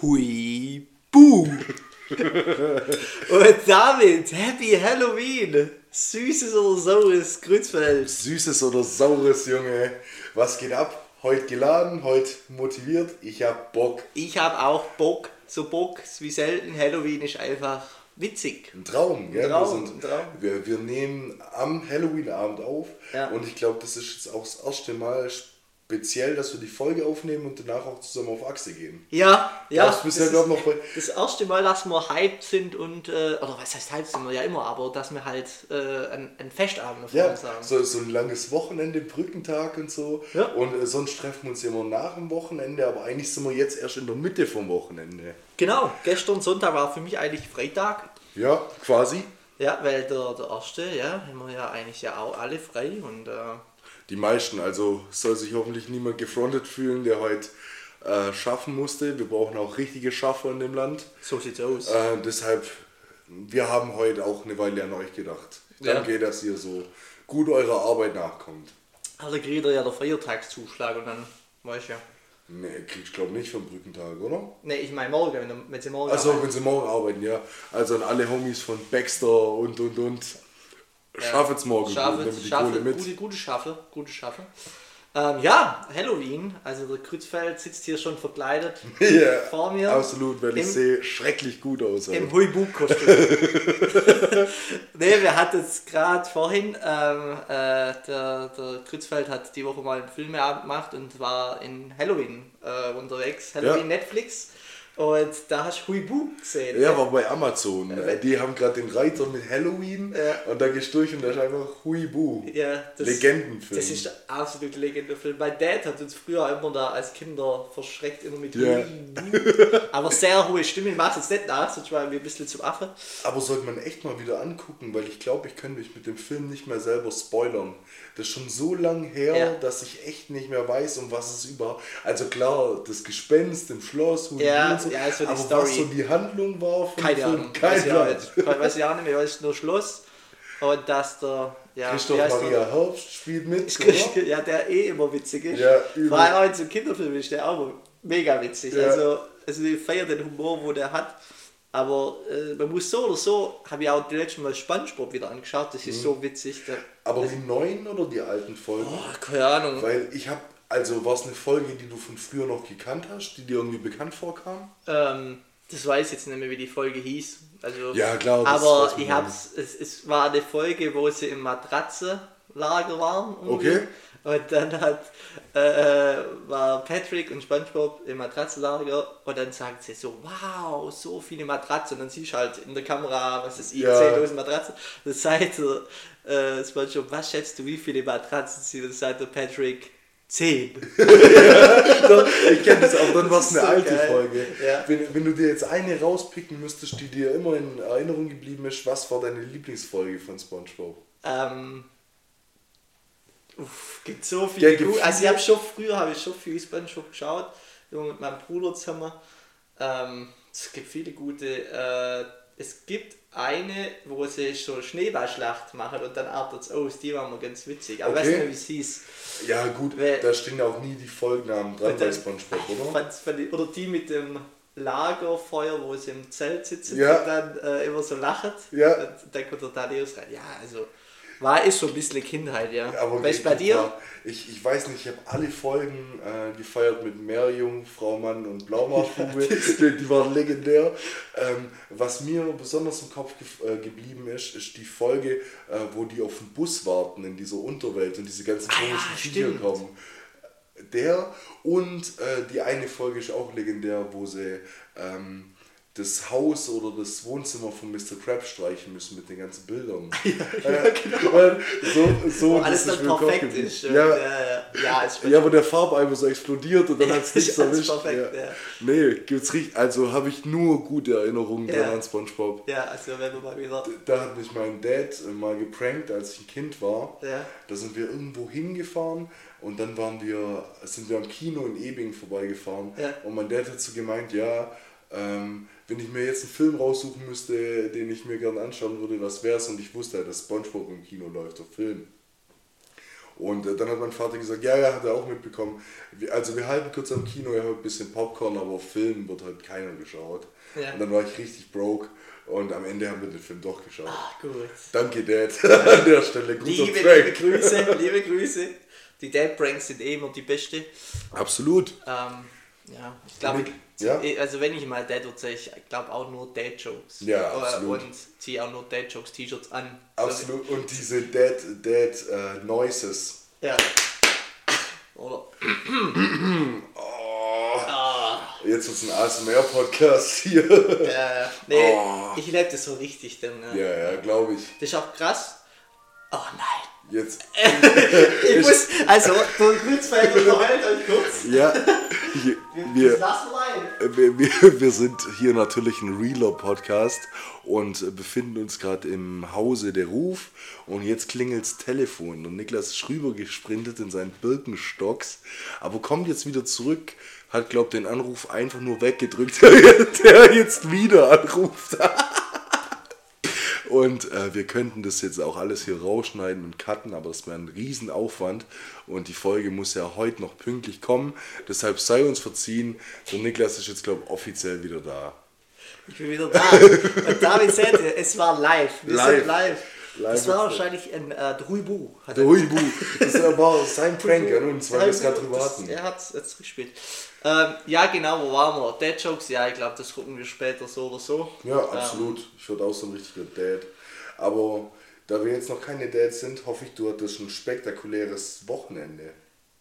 Hui Buh. Und damit Happy Halloween. Süßes oder saures Grützfeld. Süßes oder saures, Junge. Was geht ab? Heute geladen, heute motiviert. Ich hab Bock. Ich habe auch Bock. So Bock wie selten. Halloween ist einfach witzig. Ein Traum, gell? Traum, wir, sind, ein Traum. Wir, wir nehmen am Halloween-Abend auf. Ja. Und ich glaube, das ist jetzt auch das erste Mal speziell, dass wir die Folge aufnehmen und danach auch zusammen auf Achse gehen. Ja, ja. Gab's bisher, das glaub ist noch das erste Mal, dass wir hyped sind und, äh, oder was heißt hyped sind wir ja immer, aber dass wir halt äh, ein, ein Festabend vor Ja, uns haben. so, so ein langes Wochenende, Brückentag und so. Ja. Und äh, sonst treffen wir uns immer nach dem Wochenende, aber eigentlich sind wir jetzt erst in der Mitte vom Wochenende. Genau, gestern Sonntag war für mich eigentlich Freitag. Ja, quasi. Ja, weil der, der erste, ja, haben wir ja eigentlich ja auch alle frei und äh, Die meisten, also soll sich hoffentlich niemand gefrontet fühlen, der heute äh, schaffen musste. Wir brauchen auch richtige Schaffer in dem Land. so sieht's aus. Äh, deshalb, wir haben heute auch eine Weile an euch gedacht. Ja. Danke, dass ihr so gut eurer Arbeit nachkommt. Also kriegt er ja der Feiertagszuschlag und dann, weißt du ja. Nee, kriegst glaube nicht vom Brückentag, oder? Ne, ich meine morgen, wenn, wenn sie morgen Also arbeiten. wenn sie morgen arbeiten, ja. Also an alle Homies von Baxter und und und. Schaffet's morgen, Schaffe, nehmt die schaffe, Kohle mit. gute, gute Schaffe, gute Schaffe. Ähm, ja, Halloween, also der Krützfeld sitzt hier schon verkleidet Ja, vor mir. absolut, weil ich Im- sehe schrecklich gut aus. Im Alter. Huibuk-Kostüm. ne, wir hatten es gerade vorhin, ähm, äh, der, der Krützfeld hat die Woche mal einen Filmeabend gemacht und war in Halloween äh, unterwegs, Halloween Ja. Netflix. Und da hast du Huibu gesehen. Ja, war bei Amazon. Äh, Die haben gerade den Reiter mit Halloween Ja. und da gehst du durch und da ist einfach Huibu. Ja, das, Legendenfilm. Das ist der absolute Legendenfilm. Mein Dad hat uns früher immer da als Kinder verschreckt, immer mit Ja. Huibu. Aber sehr hohe Stimme, ich mach's jetzt nicht nach, sonst waren wir ein bisschen zum Affe. Aber sollte man echt mal wieder angucken, weil ich glaube, ich könnte mich mit dem Film nicht mehr selber spoilern. Das ist schon so lang her, Ja. dass ich echt nicht mehr weiß, um was es überhaupt. Also klar, das Gespenst im Schloss, Huibu und so. Ja, so die aber Story. was so die Handlung war von Keine Film, Ahnung. weiß ich auch nicht. Weiß ich auch nicht mehr, weiß nur Schluss. Und dass der, ja, Christoph Maria der? Herbst spielt mit, oder? Ja, der eh immer witzig ist. Ja. Vor allem auch in so Kinderfilmen ist der auch mega witzig. Ja. Also, also ich feiere den Humor, wo der hat. Aber äh, man muss so oder so, habe ich auch die letzten Mal Spongebob wieder angeschaut, das ist so witzig. Der, Mhm. Aber die neuen oder die alten Folgen? oh, keine Ahnung. Weil ich habe, also war es eine Folge, die du von früher noch gekannt hast, die dir irgendwie bekannt vorkam? Ähm, das weiß ich jetzt nicht mehr, wie die Folge hieß. Also, Ja, klar, das Aber ich hab's, es, es war eine Folge, wo sie im Matratzenlager waren. irgendwie. Okay. Und dann hat, äh, war Patrick und Spongebob im Matratzenlager und dann sagt sie so, wow, so viele Matratzen. Und dann siehst du halt in der Kamera, was ist, Ja. 10.000 Matratzen. Dann sagt der, äh, Spongebob, was schätzt du, wie viele Matratzen sind? Dann sagt der Patrick, 10. Ich kenne das, aber dann war es eine so alte geil. Folge. Ja. Wenn, wenn du dir jetzt eine rauspicken müsstest, die dir immer in Erinnerung geblieben ist, was war deine Lieblingsfolge von SpongeBob? Ähm, uff, gibt so viele Ja, gibt. Also ich habe schon früher habe ich schon viel SpongeBob geschaut, mit meinem Bruder zusammen. Ähm, es gibt viele gute. Äh, es gibt eine, wo sie so Schneeballschlacht machen und dann artet es aus. Die war mal ganz witzig. Aber ich weiß Okay. nicht wie es hieß. Ja gut, Wer- da stehen ja auch nie die Folgennamen dran bei SpongeBob, oder? oder die mit dem Lagerfeuer, wo sie im Zelt sitzen Ja. und dann äh, immer so lachen. Ja. Und dann kommt der Thaddeus rein. Ja, also war ist so ein bisschen Kindheit, ja. Aber du, bei dir? war- Ich, ich weiß nicht, ich habe alle Folgen äh, gefeiert mit Meerjung, Frau Mann und Blaumarschbube. die, die waren legendär. Ähm, was mir besonders im Kopf ge äh, geblieben ist, ist die Folge, äh, wo die auf den Bus warten in dieser Unterwelt und diese ganzen Ah ja, komischen Tiere kommen. Der und äh, die eine Folge ist auch legendär, wo sie ähm, das Haus oder das Wohnzimmer von Mr. Krabs streichen müssen mit den ganzen Bildern. ja, genau. so, so Wo alles dann perfekt ist. Ja, Ja, ja, ja, ist ja, wo der Farbeimer so explodiert und dann Ja, hat es nichts erwischt. perfekt, ja. ja. Nee, gibt's richtig. Also habe ich nur gute Erinnerungen Ja. an SpongeBob. ja, also wenn wir mal wieder. Da hat mich mein Dad äh, mal geprankt, als ich ein Kind war. Ja. Da sind wir irgendwo hingefahren und dann waren wir, sind wir am Kino in Ebing vorbeigefahren. Ja. Und mein Dad hat so gemeint, ja, ähm, wenn ich mir jetzt einen Film raussuchen müsste, den ich mir gerne anschauen würde, was wär's? Und ich wusste halt, dass Spongebob im Kino läuft, der Film. Und äh, dann hat mein Vater gesagt, ja, ja, hat er auch mitbekommen. Also wir halten kurz am Kino, ja, ein bisschen Popcorn, aber auf Film wird halt keiner geschaut. Ja. Und dann war ich richtig broke und am Ende haben wir den Film doch geschaut. Ah, gut. Danke, Dad, an der Stelle. Guter Liebe, Prank. liebe Grüße, liebe Grüße. Die Dad Pranks sind eh immer die beste. Absolut. Ähm, ja, ich glaube, Ja. also wenn ich mal Dad erzähle, ich glaube auch nur Dad Jokes. Ja, Äh, absolut. Und ziehe auch nur Dad Jokes T-Shirts an. Absolut. Und diese Dad, Dad äh, Noises. Ja. Oder? Oh, Ah, jetzt ist ein ASMR-Podcast hier. äh, nee, Oh. ich lebe das so richtig. Denn, äh, ja, ja, glaube ich. Das ist auch krass. Oh nein. Jetzt. Ich muss, also, der Grützfelder verhält euch kurz. Ja, Das wir, wir wir, wir, wir sind hier natürlich ein Reeler-Podcast und befinden uns gerade im Hause der Ruf. Und jetzt klingelt's Telefon und Niklas ist rübergesprintet in seinen Birkenstocks, aber kommt jetzt wieder zurück, hat, glaubt den Anruf einfach nur weggedrückt, der jetzt wieder anruft. Und äh, wir könnten das jetzt auch alles hier rausschneiden und cutten, aber das wäre ein Riesenaufwand. Und die Folge muss ja heute noch pünktlich kommen. Deshalb sei uns verziehen. Der Niklas ist jetzt, glaube ich, offiziell wieder da. Ich bin wieder da. Und David seht ihr, es war live. Wir Live. sind live. Das war wahrscheinlich ein äh, Druibu. Huibu. Das war sein Prank an uns, weil wir es gerade drüber hatten. Er hat es jetzt gespielt. Ähm, ja, genau, wo waren wir? Dead Jokes, ja, ich glaube, das gucken wir später so oder so. Ja, absolut. Ich würde auch so ein richtiger Dad. Aber da wir jetzt noch keine Dads sind, hoffe ich, du hattest ein spektakuläres Wochenende.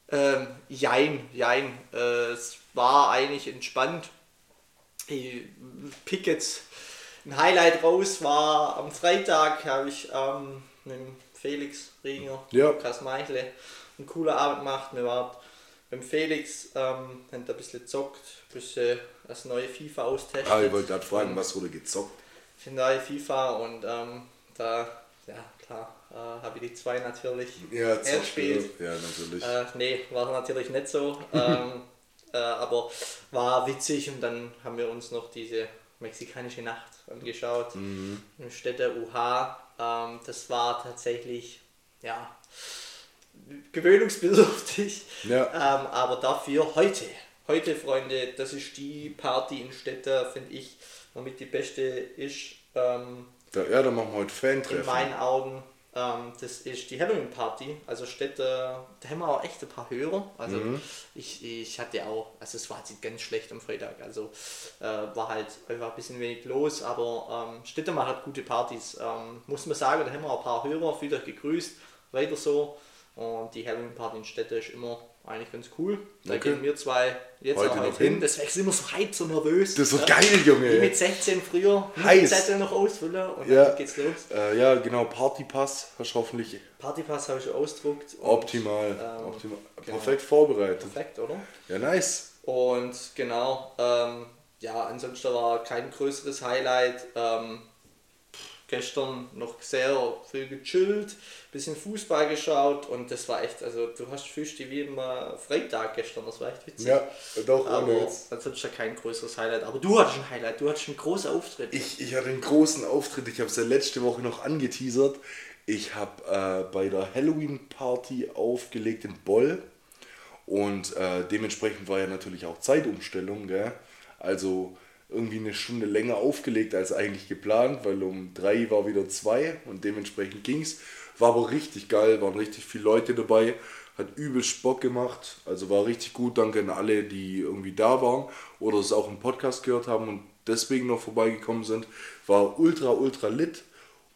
Ähm, jein, jein. Äh, es war eigentlich entspannt. Ich pick jetzt ein Highlight raus, war am Freitag, habe ich ähm, mit dem Felix Ringer, Ja. Lukas Meichle, einen coolen Abend gemacht. Wir waren beim Felix, ähm, haben da ein bisschen gezockt, ein bisschen das neue FIFA austestet. Ah, ich wollte gerade fragen, was wurde gezockt? für neue FIFA und ähm, da, ja klar, äh, habe ich die zwei natürlich Ja, gespielt. Ja, natürlich. Äh, nee, war natürlich nicht so. ähm, äh, aber war witzig und dann haben wir uns noch diese mexikanische Nacht angeschaut. Mhm. Im Städte UH. Ähm, das war tatsächlich, ja, gewöhnungsbedürftig. Ja. Ähm, aber dafür heute. Heute, Freunde, das ist die Party in Städte, finde ich, womit die beste ist. Ähm, Da, ja, dann machen wir heute in Fan-Treffen. meinen Augen. Ähm, das ist die Halloween Party. Also Städte, da haben wir auch echt ein paar Hörer. Also ich, ich hatte auch, also es war jetzt ganz schlecht am Freitag. Also äh, war halt einfach ein bisschen wenig los, aber ähm, Städte macht gute Partys. Ähm, muss man sagen, da haben wir auch ein paar Hörer, wieder gegrüßt, weiter so. Und die Halloween Party in Städte ist immer eigentlich ganz cool. Da Okay. gehen wir zwei jetzt Heute auch heute hin. hin? Deswegen sind wir so hyped, so nervös. Das wird Ja. geil, Junge. Wie mit 16 früher, Heiß. Zettel noch ausfüllen und Ja. dann geht's los. Äh, ja, genau, Partypass hast du hoffentlich Partypass habe ich ausgedruckt. optimal, ähm, optimal genau. perfekt vorbereitet. Perfekt, oder? Ja, nice. Und genau, ähm, ja, ansonsten war kein größeres Highlight. Ähm, gestern noch sehr viel gechillt, bisschen Fußball geschaut und das war echt, also du hast fühlst dich wie im äh, Freitag gestern, das war echt witzig. Ja, doch, ohne aber jetzt. ansonsten kein größeres Highlight. Aber du hattest ein Highlight, du hattest einen großen Auftritt. Ich, ich hatte einen großen Auftritt, ich habe es ja letzte Woche noch angeteasert. Ich habe äh, bei der Halloween-Party aufgelegt in Boll und äh, dementsprechend war ja natürlich auch Zeitumstellung. Gell? Also irgendwie eine Stunde länger aufgelegt als eigentlich geplant, weil um drei war wieder zwei und dementsprechend ging's. War aber richtig geil, waren richtig viele Leute dabei, hat übelst Bock gemacht, also war richtig gut. Danke an alle, die irgendwie da waren oder es auch im Podcast gehört haben und deswegen noch vorbeigekommen sind. War ultra, ultra lit.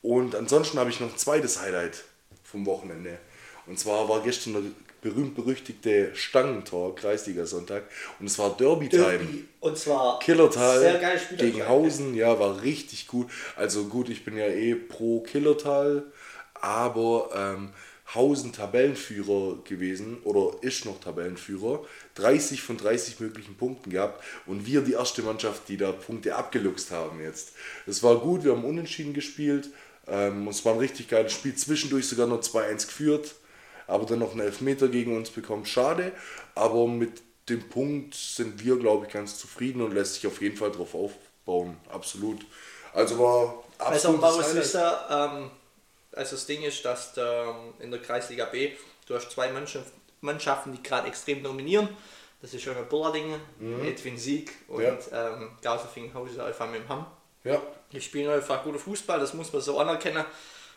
Und ansonsten habe ich noch ein zweites Highlight vom Wochenende. Und zwar war gestern der berühmt-berüchtigte Stangentor, Kreisliga-Sonntag. Und es war Derby-Time. Derby. Und zwar Killertal sehr geil Spiel gegen Hausen, ja, war richtig gut. Also gut, ich bin ja eh pro Killertal, aber ähm, Hausen Tabellenführer gewesen oder ist noch Tabellenführer. 30 von 30 möglichen Punkten gehabt und wir die erste Mannschaft, die da Punkte abgeluchst haben jetzt. Es war gut, wir haben unentschieden gespielt. Ähm, es war ein richtig geiles Spiel, zwischendurch sogar noch 2-1 geführt, aber dann noch einen Elfmeter gegen uns bekommen. Schade, aber mit dem Punkt sind wir, glaube ich, ganz zufrieden und lässt sich auf jeden Fall drauf aufbauen. Absolut. Also war Also absolut. man muss wissen, ähm, also das Ding ist, dass ähm, in der Kreisliga B, du hast zwei Mannschaften, die gerade extrem dominieren. Das ist schon Bullardingen, mhm. Edwin Sieg und ja. ähm, Gauserfinghausen einfach mit dem Hamm. Ja. Die spielen einfach guten Fußball, das muss man so anerkennen.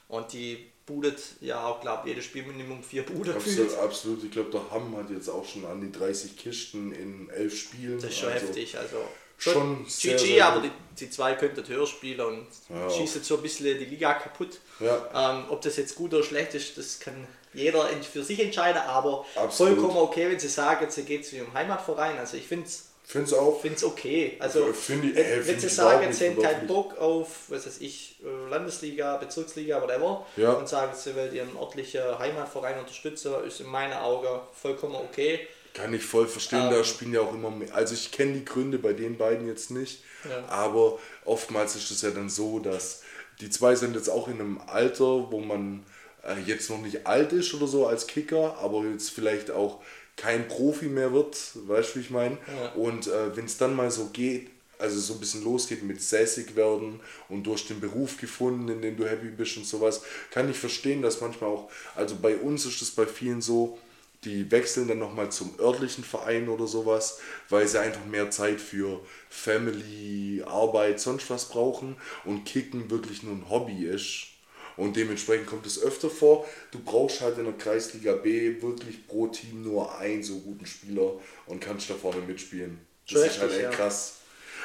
Und die budet ja auch, glaube jedes Spiel Minimum vier Bude. Absolut, absolut. Ich glaube, der Hamm hat jetzt auch schon an die 30 Kisten in elf Spielen. Das ist schon also heftig. Also schon GG, sehr, aber die, die zwei könnten höher spielen und ja. schießen so ein bisschen die Liga kaputt. Ja. Ähm, ob das jetzt gut oder schlecht ist, das kann jeder für sich entscheiden, aber Absolut. vollkommen okay, wenn sie sagen, jetzt geht es wie um Heimatverein. Also ich finde es Finde es auch. Finde es okay. Also, find ich, äh, wenn sie sagen, sie haben keinen Bock auf, was weiß ich, äh, Landesliga, Bezirksliga, whatever, ja. und sagen, sie wollen ihren örtlichen Heimatverein unterstützen, ist in meinen Augen vollkommen okay. Kann ich voll verstehen, ähm, da spielen ja auch immer mehr. Also, ich kenne die Gründe bei den beiden jetzt nicht, ja. aber oftmals ist es ja dann so, dass die zwei sind jetzt auch in einem Alter, wo man äh, jetzt noch nicht alt ist oder so als Kicker, aber jetzt vielleicht auch kein Profi mehr wird, weißt du, wie ich meine? Ja. Und äh, wenn es dann mal so geht, also so ein bisschen losgeht mit sässig werden und durch den Beruf gefunden, in dem du happy bist und sowas, kann ich verstehen, dass manchmal auch, also bei uns ist es bei vielen so, die wechseln dann nochmal zum örtlichen Verein oder sowas, weil sie einfach mehr Zeit für Family, Arbeit, sonst was brauchen und Kicken wirklich nur ein Hobby ist und dementsprechend kommt es öfter vor. Du brauchst halt in der Kreisliga B wirklich pro Team nur einen so guten Spieler und kannst da vorne mitspielen. Das Richtig, ist halt echt ja. krass.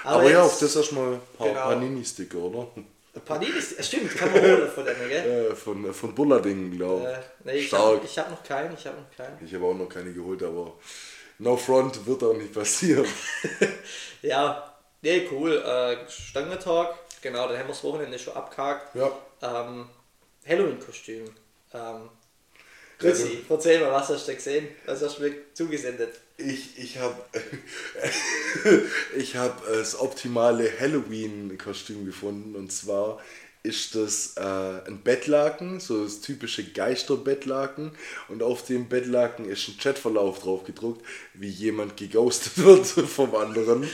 Aber, Aber ja, auf das erstmal ein paar genau. Panini-Sticker, oder? Panini, stimmt, kann man holen von denen, gell? Äh, von, von Bullardingen, glaube äh, nee, ich. Stark. ich habe noch keinen, ich habe noch keinen. Ich habe auch noch keine geholt, aber no front wird auch nicht passieren. ja, nee, cool. Äh, Stangentalk, genau, dann haben wir das Wochenende schon abgehakt. Ja. Ähm, Halloween-Kostüm. Ähm, Grüßi, erzähl mal, was hast du gesehen? Was hast du mir zugesendet? Ich, ich habe ich hab das optimale Halloween-Kostüm gefunden und zwar ist das äh, ein Bettlaken, so das typische Geisterbettlaken und auf dem Bettlaken ist ein Chatverlauf drauf gedruckt, wie jemand geghostet wird vom anderen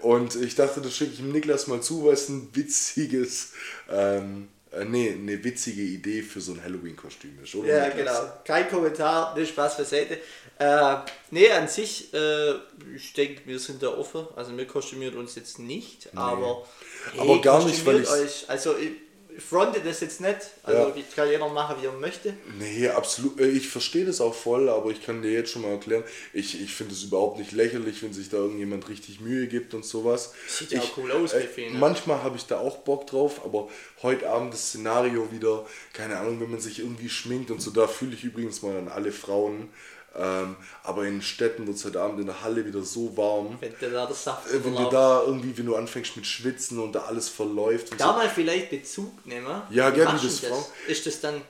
und ich dachte, das schicke ich dem Niklas mal zu, weil es ein witziges ähm, äh, nee, eine witzige Idee für so ein Halloween-Kostüm ist, oder? Ja, genau. Kein Kommentar, nicht Spaß beiseite. Äh, nee, an sich, äh, ich denke, wir sind da offen. Also, wir kostümieren uns jetzt nicht, nee. aber. Hey, aber gar nicht, weil ich. Euch, also, ich, fronte das jetzt nicht. Also ja. kann jeder machen, wie er möchte. Nee, absolut. Äh, ich verstehe das auch voll, aber ich kann dir jetzt schon mal erklären, ich, ich finde es überhaupt nicht lächerlich, wenn sich da irgendjemand richtig Mühe gibt und sowas. Sieht ja auch cool aus, äh, viel, ne? Manchmal habe ich da auch Bock drauf, aber heute Abend das Szenario wieder, keine Ahnung, wenn man sich irgendwie schminkt und so, da fühle ich übrigens mal an alle Frauen. Ähm, aber in Städten wird es heute Abend in der Halle wieder so warm. Wenn du da das Saft äh, Wenn du da irgendwie, wenn du anfängst mit Schwitzen und da alles verläuft. da so. mal vielleicht Bezug nehmen. Ja, gerne das, das Ist das dann,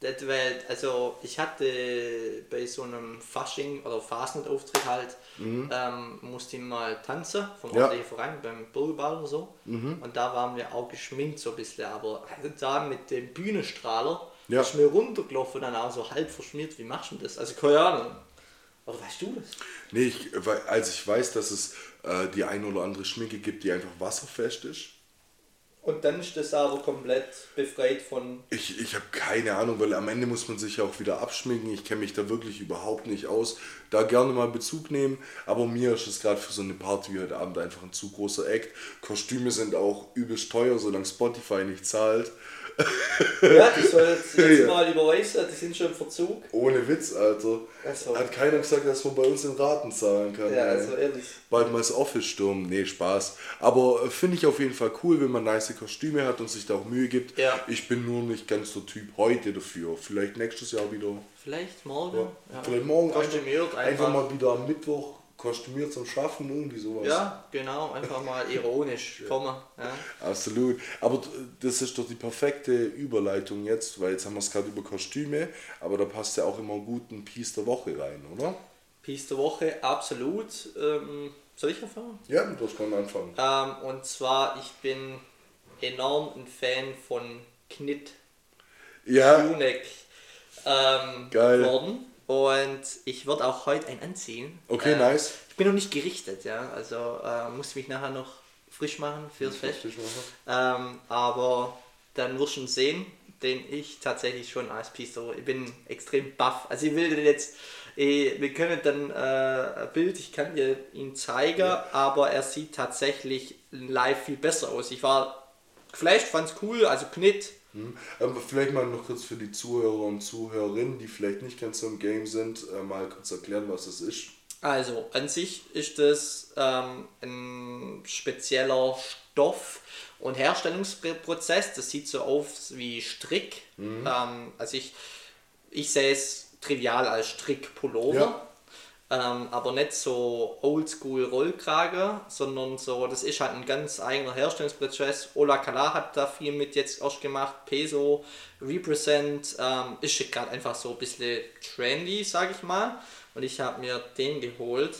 weil, also ich hatte bei so einem Fasching oder Fasnacht-Auftritt halt, mhm. ähm, musste ich mal tanzen vom ja. Verein beim Bürgerball oder so. Mhm. Und da waren wir auch geschminkt so ein bisschen, aber da mit dem Bühnenstrahler ja. ist mir runtergelaufen und dann auch so halb verschmiert. Wie machst du das? Also keine Ahnung. Oder weißt du das? Nee, ich, also ich weiß, dass es äh, die eine oder andere Schminke gibt, die einfach wasserfest ist. Und dann ist das aber komplett befreit von. Ich, ich habe keine Ahnung, weil am Ende muss man sich ja auch wieder abschminken. Ich kenne mich da wirklich überhaupt nicht aus. Da gerne mal Bezug nehmen, aber mir ist es gerade für so eine Party wie heute Abend einfach ein zu großer Act. Kostüme sind auch übelst teuer, solange Spotify nicht zahlt. Ja, die soll jetzt, jetzt ja. mal überweisen, die sind schon im Verzug. Ohne Witz, Alter. Also. Hat keiner gesagt, dass man bei uns in Raten zahlen kann. Ja, ey. also ehrlich. Bald mal das Office stürmen, nee, Spaß. Aber äh, finde ich auf jeden Fall cool, wenn man nice Kostüme hat und sich da auch Mühe gibt. Ja. Ich bin nur nicht ganz der Typ heute dafür. Vielleicht nächstes Jahr wieder. Vielleicht morgen. Ja. Vielleicht morgen einfach, einfach mal wieder am Mittwoch kostümiert zum Schaffen, irgendwie sowas. Ja, genau, einfach mal ironisch kommen. Ja. Absolut. Aber das ist doch die perfekte Überleitung jetzt, weil jetzt haben wir es gerade über Kostüme, aber da passt ja auch immer gut ein Piece der Woche rein, oder? Piece der Woche, absolut. Ähm, soll ich anfangen? Ja, du kannst anfangen. Ähm, und zwar, ich bin enorm ein Fan von Knit. Ja. Tunek, ähm, Geil. worden. Und ich würde auch heute ein anziehen. Okay, äh, nice. Ich bin noch nicht gerichtet, ja. Also äh, muss mich nachher noch frisch machen fürs Fest. Ähm, aber dann wirst du ihn sehen, den ich tatsächlich schon als of Ich bin extrem baff. Also ich will den jetzt, eh, wir können dann äh, ein Bild, ich kann dir ihn zeigen, ja. aber er sieht tatsächlich live viel besser aus. Ich war geflasht, fand es cool, also Knit. Hm. Aber vielleicht mal noch kurz für die Zuhörer und Zuhörerinnen, die vielleicht nicht ganz so im Game sind, äh, mal kurz erklären, was das ist. Also, an sich ist das ähm, ein spezieller Stoff und Herstellungsprozess. Das sieht so aus wie Strick. Mhm. Ähm, also, ich, ich sehe es trivial als Strickpullover. Ja. Ähm, aber nicht so oldschool Rollkrage, sondern so, das ist halt ein ganz eigener Herstellungsprozess. Ola Kala hat da viel mit jetzt erst gemacht, Peso, Represent, ähm, ist gerade einfach so ein bisschen trendy, sag ich mal. Und ich habe mir den geholt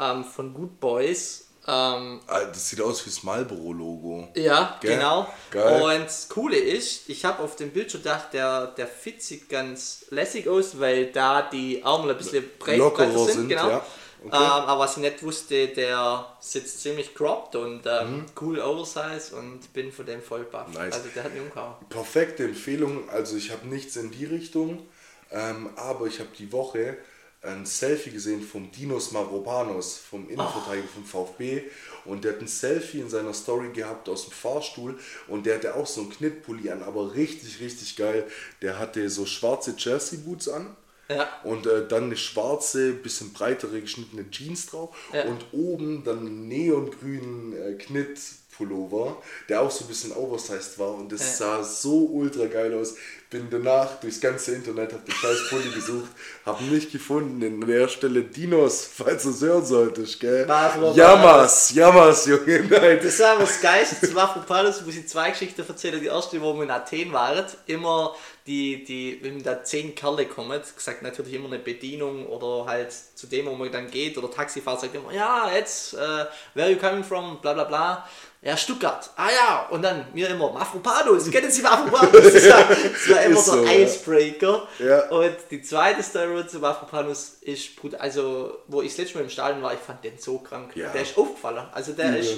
ähm, von Good Boys. Ähm, ah, das sieht aus wie das Marlboro-Logo. Ja, Gell? genau. Geil. Und das Coole ist, ich habe auf dem Bild schon gedacht, der, der Fit sieht ganz lässig aus, weil da die Arme ein bisschen breit, breiter sind. sind genau. Ja. Okay. Ähm, aber was ich nicht wusste, der sitzt ziemlich cropped und ähm, mhm. cool oversize und bin von dem voll baff. Nice. Also der hat mich umgehauen. Perfekte Empfehlung. Also ich habe nichts in die Richtung. Ähm, aber ich habe die Woche ein Selfie gesehen vom Dinos Mavropanos, vom Innenverteidiger oh. vom VfB. Und der hat ein Selfie in seiner Story gehabt aus dem Fahrstuhl. Und der hatte auch so einen Knittpulli an, aber richtig, richtig geil. Der hatte so schwarze Jersey-Boots an. Ja. Und äh, dann eine schwarze, bisschen breitere geschnittene Jeans drauf. Ja. Und oben dann neongrünen äh, Knitt Pullover, der auch so ein bisschen oversized war und das ja. sah so ultra geil aus. Bin danach durchs ganze Internet, hab den scheiß Pulli gesucht, hab nicht gefunden. In der Stelle Dinos, falls du es hören solltest, gell? Jammers, Jammers, Junge, nein. Das war was Geilste zu Mafropalos, muss ich zwei Geschichten erzählen. Die erste, wo wir in Athen waren, immer die, die, wenn da zehn Kerle kommen, gesagt natürlich immer eine Bedienung oder halt zu dem, wo man dann geht, oder Taxifahrer sagt immer, ja, jetzt, uh, where are you coming from, bla bla bla. Ja, Stuttgart. Ah ja, und dann mir immer Mafropanos. Kennen Sie Mafropanos? Das war, das war immer so, der Icebreaker. Ja. Und die zweite Story zu Mafropanos ist, also wo ich das letzte Mal im Stadion war, ich fand den so krank. Ja. Der ist aufgefallen. Also der ja. ist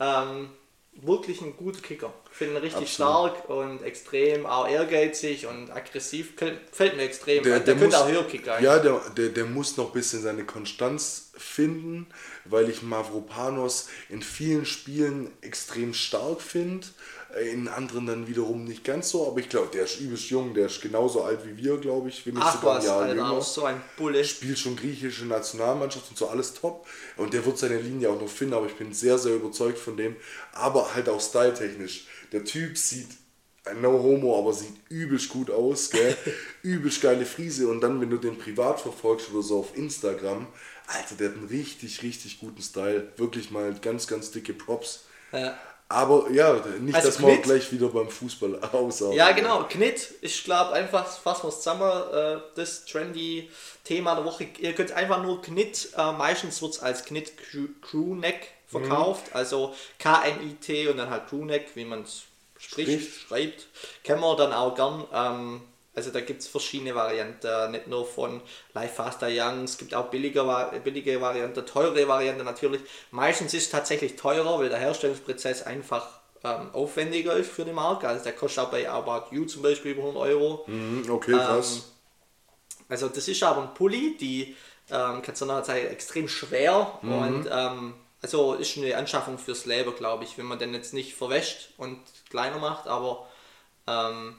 ähm, wirklich ein guter Kicker. Ich finde ihn richtig Absolut. stark und extrem auch ehrgeizig und aggressiv. Fällt mir extrem. Der, der, der könnte auch höher kicken. Ja, der, der, der muss noch ein bisschen seine Konstanz finden weil ich Mavropanos in vielen Spielen extrem stark finde, äh, in anderen dann wiederum nicht ganz so, aber ich glaube, der ist übelst jung, der ist genauso alt wie wir, glaube ich, wenn nicht Ach, sogar ein Jahr Alter, jünger. so ein Bulle. Spielt schon griechische Nationalmannschaft und so, alles top. Und der wird seine Linie auch noch finden, aber ich bin sehr, sehr überzeugt von dem. Aber halt auch styletechnisch. Der Typ sieht No Homo, aber sieht übelst gut aus, gell? übelst geile Friese. Und dann, wenn du den privat verfolgst oder so auf Instagram, Alter, der hat einen richtig, richtig guten Style. Wirklich mal ganz, ganz dicke Props. Ja. Aber ja, nicht, also dass man gleich wieder beim Fußball aussah. Ja, genau. Knit, ich glaube einfach, fassen wir es zusammen, äh, das trendy Thema der Woche. Ihr könnt einfach nur Knit, äh, meistens wird es als Knit Crewneck verkauft, mhm. also K-N-I-T und dann halt Crewneck, wie man es spricht, schreibt. Kennen wir dann auch gern. Ähm, also da gibt es verschiedene Varianten, nicht nur von Life Faster Young, es gibt auch billige, billige Varianten, teure Varianten natürlich. Meistens ist es tatsächlich teurer, weil der Herstellungsprozess einfach ähm, aufwendiger ist für die Marke. Also der kostet auch bei About You zum Beispiel über 100 Euro. Mhm, okay, krass. Ähm, also das ist aber ein Pulli, die ähm, kannst du nachher sagen, extrem schwer mhm. und ähm, also ist eine Anschaffung fürs Leben, glaube ich, wenn man den jetzt nicht verwäscht und kleiner macht, aber ähm,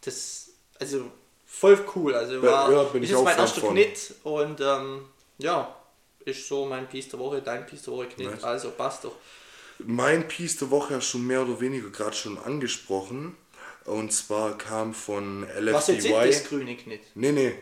das also voll cool. Also war, ja, bin ist jetzt mein erster Knit und ähm, ja, ist so mein Piece der Woche, dein Piece der Woche Knit, nice. also passt doch. Mein Piece der Woche hast du mehr oder weniger gerade schon angesprochen. Und zwar kam von LFDY. Was jetzt das grüne Knit? Nee, nee.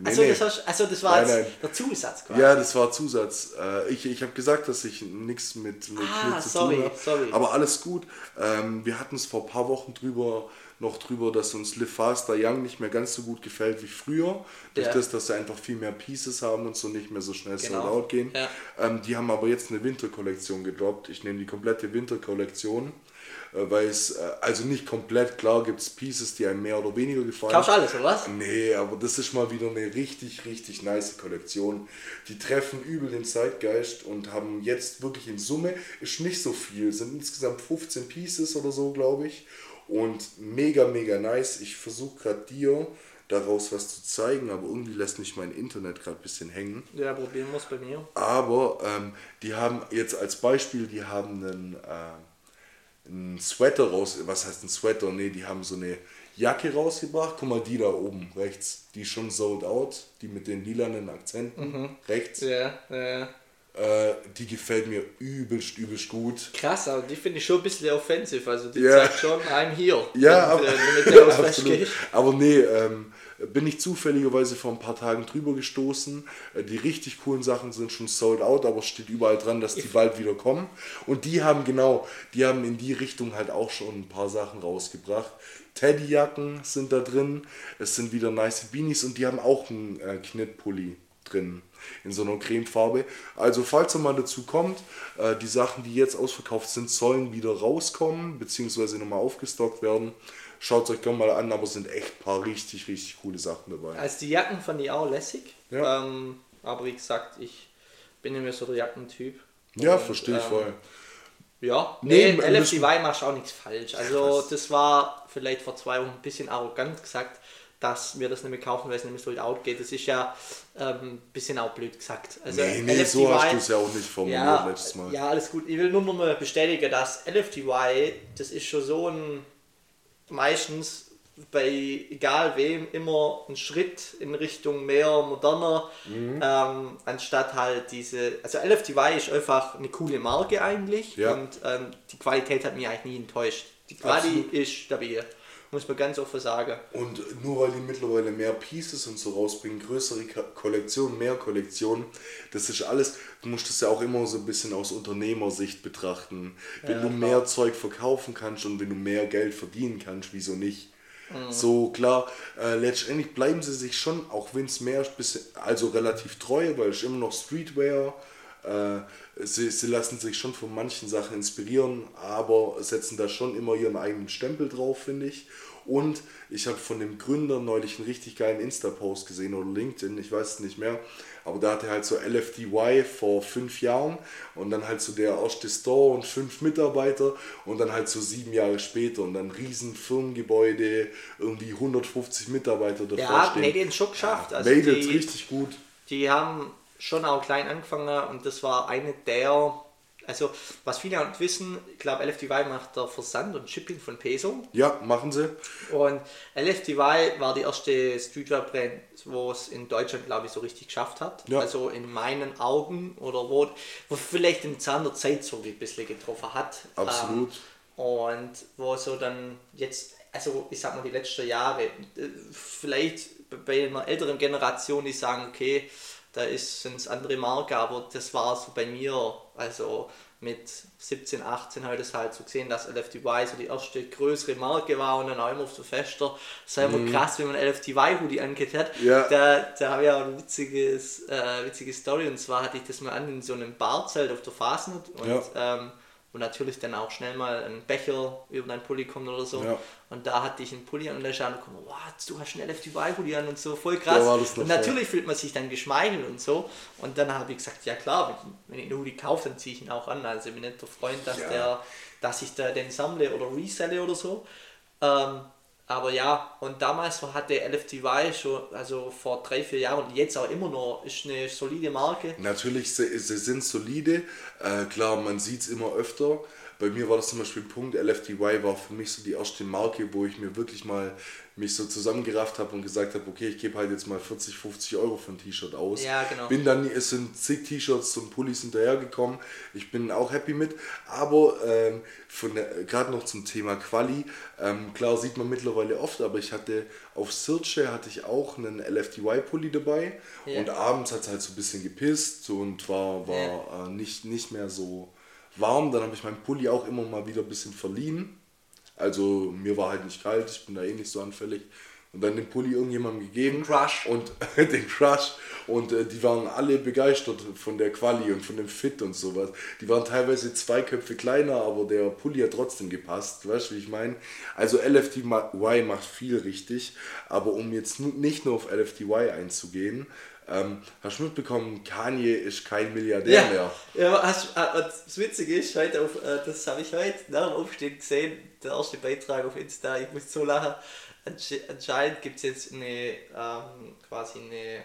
Nee, also, nee. das hast, also das war nein, nein. der Zusatz quasi. Ja, das war Zusatz. Äh, ich ich habe gesagt, dass ich nichts mit, mit ah, Knit zu sorry, tun habe. Sorry. Aber alles gut. Ähm, wir hatten es vor ein paar Wochen drüber noch drüber, dass uns Live Faster Young nicht mehr ganz so gut gefällt wie früher. Durch Ja. das, dass sie einfach viel mehr Pieces haben und so nicht mehr so schnell Genau. sold out gehen. Ja. Ähm, die haben aber jetzt eine Winterkollektion gedroppt. Ich nehme die komplette Winterkollektion. Äh, weil es, äh, also nicht komplett, klar gibt es Pieces, die einem mehr oder weniger gefallen. Kaufst alles, oder was? Nee, aber das ist mal wieder eine richtig, richtig nice Kollektion. Die treffen übel den Zeitgeist und haben jetzt wirklich in Summe, ist nicht so viel, sind insgesamt 15 Pieces oder so, glaube ich. Und mega, mega nice. Ich versuche gerade dir daraus was zu zeigen, aber irgendwie lässt mich mein Internet gerade ein bisschen hängen. Ja, probieren wir es bei mir. Aber ähm, die haben jetzt als Beispiel, die haben einen, äh, einen Sweater raus, was heißt ein Sweater? Nee, die haben so eine Jacke rausgebracht. Guck mal, die da oben rechts, die ist schon sold out, die mit den lilanen Akzenten rechts. Ja, ja. Äh, die gefällt mir übelst, übelst gut. Krass, aber die finde ich schon ein bisschen offensiv. Also die Ja. zeigt schon, I'm here. Ja, aber, äh, mit der Ausweis absolut. aber nee, ähm, bin ich zufälligerweise vor ein paar Tagen drüber gestoßen. Äh, Die richtig coolen Sachen sind schon sold out, aber es steht überall dran, dass die bald wieder kommen. Und die haben genau, die haben in die Richtung halt auch schon ein paar Sachen rausgebracht. Teddyjacken sind da drin, es sind wieder nice Beanies und die haben auch einen äh, Knittpulli drin in so einer Cremefarbe. Also falls er mal dazu kommt, äh, die Sachen, die jetzt ausverkauft sind, sollen wieder rauskommen, beziehungsweise nochmal aufgestockt werden. Schaut es euch gerne mal an, aber es sind echt ein paar richtig, richtig coole Sachen dabei. Also die Jacken fand ich auch lässig. Ja. Ähm, aber wie gesagt, ich bin mehr so der Jackentyp. Ja, Und, verstehe ich ähm, voll. Ja, Nee, nee, LFDY müssen- machst auch nichts falsch. Also das war vielleicht vor zwei Wochen ein bisschen arrogant gesagt, dass wir das nicht mehr kaufen, weil es nicht mehr sold out geht. Das ist ja ähm, ein bisschen auch blöd gesagt. Also Nee, nee, so hast du es ja auch nicht formuliert ja, letztes Mal. Ja, alles gut. Ich will nur noch mal bestätigen, dass LFTY, das ist schon so ein, meistens bei egal wem, immer ein Schritt in Richtung mehr moderner, Mhm. ähm, anstatt halt diese, also LFTY ist einfach eine coole Marke eigentlich Ja. und ähm, die Qualität hat mich eigentlich nie enttäuscht. Die Quali Absolut. ist stabil, muss man ganz offen sagen. Und nur weil die mittlerweile mehr Pieces und so rausbringen, größere Ko- Kollektionen, mehr Kollektionen, das ist alles, du musst das ja auch immer so ein bisschen aus Unternehmersicht betrachten. Wenn du mehr Zeug verkaufen kannst und wenn du mehr Geld verdienen kannst, wieso nicht? So klar, äh, letztendlich bleiben sie sich schon, auch wenn es mehr ist, bisschen, also relativ treu, weil es immer noch Streetwear. Äh, sie, sie lassen sich schon von manchen Sachen inspirieren, aber setzen da schon immer ihren eigenen Stempel drauf, finde ich. Und ich habe von dem Gründer neulich einen richtig geilen Insta-Post gesehen oder LinkedIn, ich weiß es nicht mehr. Aber da hat er halt so LFDY vor fünf Jahren und dann halt so der erste Store und fünf Mitarbeiter und dann halt so sieben Jahre später und dann riesen Firmengebäude, irgendwie 150 Mitarbeiter davor Ja, stehen. nee, den schon geschafft. Also Made die- richtig gut. die haben schon auch klein angefangen und das war eine der, also was viele auch nicht wissen, ich glaube LFDY macht der Versand und Shipping von Peso Ja, machen sie. und LFDY war die erste Streetwear-Brand, wo es in Deutschland glaube ich so richtig geschafft hat. Ja. Also in meinen Augen oder wo, wo vielleicht den Zahn der Zeit so ein bisschen getroffen hat. Absolut. Ähm, und wo so dann jetzt, also ich sag mal die letzten Jahre, äh, vielleicht bei einer älteren Generation, die sagen, okay, da sind es andere Marken, aber das war so bei mir, also mit 17, 18 habe ich das halt so gesehen, dass LFDY so die erste größere Marke war und dann auch immer auf der Fester. Das war immer krass, wenn man LFDY-Hoodie angeht hat. Ja. Da, da habe ich auch eine witziges, äh, witzige Story und zwar hatte ich das mal an in so einem Barzelt auf der Fasnet und Ja. ähm, wo natürlich dann auch schnell mal ein Becher über deinen Pulli kommt oder so. Ja. Und da hatte ich einen Pulli an und da stand gekommen, wow, du hast einen LFDY-Hoodie an und so, voll krass. Noch und natürlich fühlt man sich dann geschmeichelt und so. Und dann habe ich gesagt, ja klar, wenn, wenn ich einen Hoodie kaufe, dann ziehe ich ihn auch an. Also ich bin nicht der Freund, dass, Ja. der, dass ich da den sammle oder reselle oder so. Ähm, aber ja, und damals hatte LFDY schon, also vor drei, vier Jahren und jetzt auch immer noch, ist eine solide Marke. Natürlich, sie, sie sind solide. Äh, klar, man sieht es immer öfter. Bei mir war das zum Beispiel ein Punkt, LFDY war für mich so die erste Marke, wo ich mir wirklich mal mich so zusammengerafft habe und gesagt habe, okay, ich gebe halt jetzt mal 40, 50 Euro für ein T-Shirt aus. Ja, genau. Bin dann, es sind zig T-Shirts und Pullis hinterhergekommen. Ich bin auch happy mit. Aber ähm, gerade noch zum Thema Quali, ähm, klar sieht man mittlerweile oft, aber ich hatte auf Searche hatte ich auch einen LFDY-Pulli dabei Ja. und abends hat es halt so ein bisschen gepisst und war, war äh, nicht, nicht mehr so warm. Dann habe ich meinen Pulli auch immer mal wieder ein bisschen verliehen. Also mir war halt nicht kalt, ich bin da eh nicht so anfällig. Und dann den Pulli irgendjemandem gegeben. Crush. Und den Crush. Und äh, die waren alle begeistert von der Quali und von dem Fit und sowas. Die waren teilweise zwei Köpfe kleiner, aber der Pulli hat trotzdem gepasst. Weißt du, wie ich meine? Also LFTY macht viel richtig. Aber um jetzt nicht nur auf LFTY einzugehen, ähm, hast du mitbekommen, Kanye ist kein Milliardär Ja, mehr. ja hast, äh, das Witzige ist, heute auf, äh, das habe ich heute nach dem Aufstehen gesehen, der erste Beitrag auf Insta, ich muss so lachen. Ansche- Anscheinend gibt es jetzt eine, ähm, quasi eine,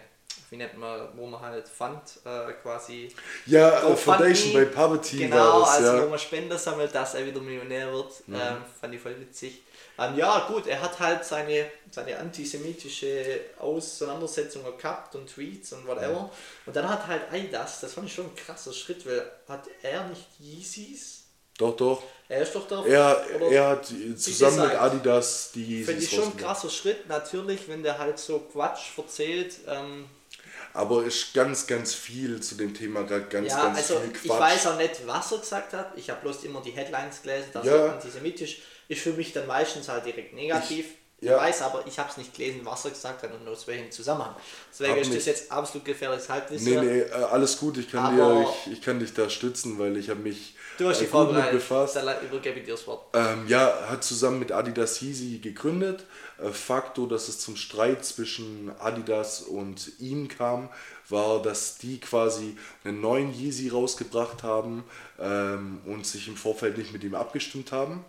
wie nennt man, wo man halt Fund äh, quasi. Ja, äh, GoFundMe. Foundation bei Poverty Genau, das, also wo ja. man Spender sammelt, dass er wieder Millionär wird. Ähm, fand ich voll witzig. Ähm, ja, gut, er hat halt seine, seine antisemitische Auseinandersetzungen gehabt und Tweets und whatever. Und dann hat halt Adidas, das fand ich schon ein krasser Schritt, weil hat er nicht Yeezys? Doch, doch. Er ist doch der. Er, er hat zusammen mit. Adidas die Finde Yeezys ich schon ein krasser Schritt, natürlich, wenn der halt so Quatsch erzählt. Ähm, Aber ist ganz, ganz viel zu dem Thema, ga- ganz, ja, ganz also viel Quatsch. ich weiß auch nicht, was er gesagt hat. Ich habe bloß immer die Headlines gelesen, dass Ja. er antisemitisch ist für mich dann meistens halt direkt negativ. Ich, ja. weiß aber, ich habe es nicht gelesen, was er gesagt hat und aus welchem Zusammenhang. Deswegen Hab ist das nicht- jetzt absolut gefährliches Halbwissen. Nee, nee, äh, alles gut, ich kann, dir, ich, ich kann dich da stützen, weil ich habe mich Du hast äh, mit vorbereitet, befasst. dann übergebe ich dir das Wort. Ähm, ja, hat zusammen mit Adidas Yeezy gegründet. Äh, Faktor, dass es zum Streit zwischen Adidas und ihm kam, war, dass die quasi einen neuen Yeezy rausgebracht haben ähm, und sich im Vorfeld nicht mit ihm abgestimmt haben.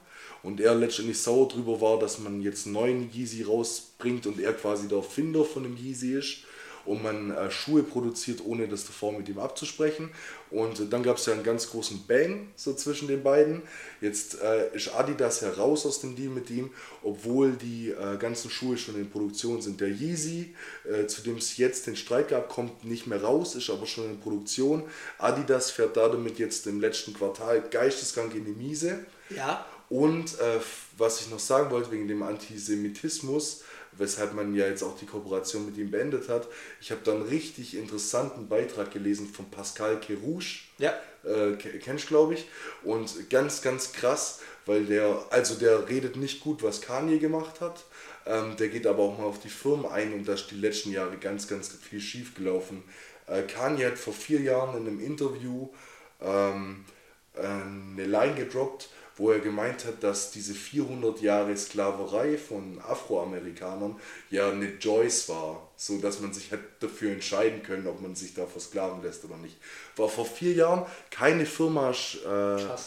Und er letztendlich sauer drüber war, dass man jetzt einen neuen Yeezy rausbringt und er quasi der Erfinder von dem Yeezy ist und man äh, Schuhe produziert, ohne das davor mit ihm abzusprechen. Und äh, dann gab es ja einen ganz großen Bang so zwischen den beiden. Jetzt äh, ist Adidas heraus aus dem Deal mit ihm, obwohl die äh, ganzen Schuhe schon in Produktion sind. Der Yeezy, äh, zu dem es jetzt den Streit gab, kommt nicht mehr raus, ist aber schon in Produktion. Adidas fährt da damit jetzt im letzten Quartal geisteskrank in die Miese. Ja, Und äh, was ich noch sagen wollte wegen dem Antisemitismus, weshalb man ja jetzt auch die Kooperation mit ihm beendet hat, ich habe da einen richtig interessanten Beitrag gelesen von Pascal Kerouche, ja. äh, ke- kennst glaube ich, und ganz, ganz krass, weil der, also der redet nicht gut, was Kanye gemacht hat, ähm, der geht aber auch mal auf die Firmen ein und da ist die letzten Jahre ganz, ganz viel schief gelaufen. Äh, Kanye hat vor vier Jahren in einem Interview ähm, äh, eine Line gedroppt, wo er gemeint hat, dass diese 400 Jahre Sklaverei von Afroamerikanern ja eine Joyce war, so dass man sich hätte dafür entscheiden können, ob man sich da versklaven lässt oder nicht. War vor vier Jahren keine Firma äh,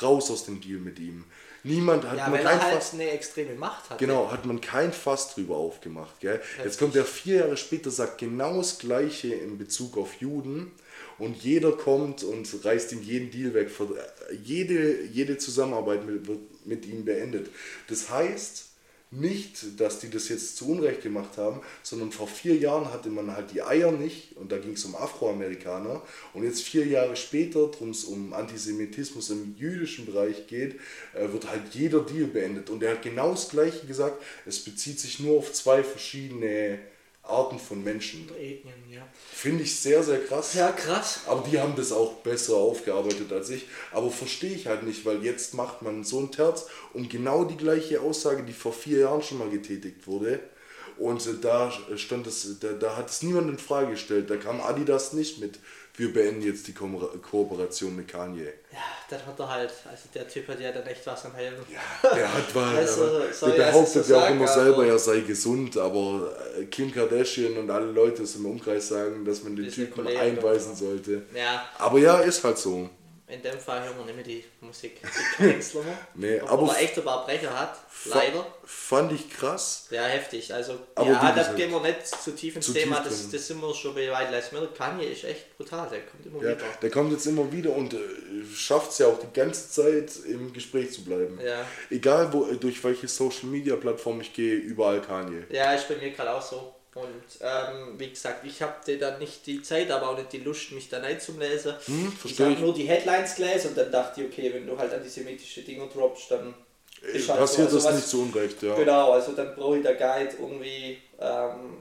raus aus dem Deal mit ihm. Niemand hat Ja, man kein halt Fass, eine extreme Macht hat. genau, hat man kein Fass drüber aufgemacht. Gell? Jetzt kommt er vier Jahre später, sagt genau das Gleiche in Bezug auf Juden und jeder kommt und reißt ihm jeden Deal weg. Jede, jede Zusammenarbeit mit, wird mit ihm beendet. Das heißt nicht, dass die das jetzt zu Unrecht gemacht haben, sondern vor vier Jahren hatte man halt die Eier nicht und da ging es um Afroamerikaner und jetzt vier Jahre später, drum es um Antisemitismus im jüdischen Bereich geht, äh, wird halt jeder Deal beendet und er hat genau das gleiche gesagt, es bezieht sich nur auf zwei verschiedene Arten von Menschen. Ethnien, ja. Finde ich sehr, sehr krass. Ja, krass. Aber die haben das auch besser aufgearbeitet als ich. Aber verstehe ich halt nicht, weil jetzt macht man so ein Terz um genau die gleiche Aussage, die vor vier Jahren schon mal getätigt wurde. Und äh, da stand es, da, da hat es niemand in Frage gestellt. Da kam Adidas nicht mit, wir beenden jetzt die Ko Kooperation mit Kanye. Ja, dann hat er halt, also der Typ hat ja dann echt was am Helden. Der hat war, Also, der, sorry, der behauptet ja auch immer aber- selber, er sei gesund, aber äh, Kim Kardashian und alle Leute aus dem Umkreis sagen, dass man den Typen einweisen sollte. Ja, Aber ja, ist halt so. In dem Fall hören wir nicht mehr die Musik. Die Künstler mehr. Nee, Obwohl aber er echt ein paar Brecher hat, leider. Fand ich krass. Ja, heftig. Also, Aber ja, da gehen wir nicht zu tief ins zu Thema, tief das, das sind wir schon bei White Lives Matter. Kanye ist echt brutal, der kommt immer Ja, wieder. der kommt jetzt immer wieder und äh, schafft es ja auch die ganze Zeit im Gespräch zu bleiben. Ja. Egal wo, durch welche Social Media Plattform ich gehe, überall Kanye. Ja, ist bei mir gerade auch so. Und ähm, wie gesagt, ich habe dann nicht die Zeit, aber auch nicht die Lust, mich da einzulesen. Hm, ich habe nur die Headlines gelesen und dann dachte ich, okay, wenn du halt antisemitische Dinge droppst, dann Äh, ist halt Passiert so. das Also was- nicht zu Unrecht, ja. Genau, also dann brauche ich da gar nicht irgendwie ähm,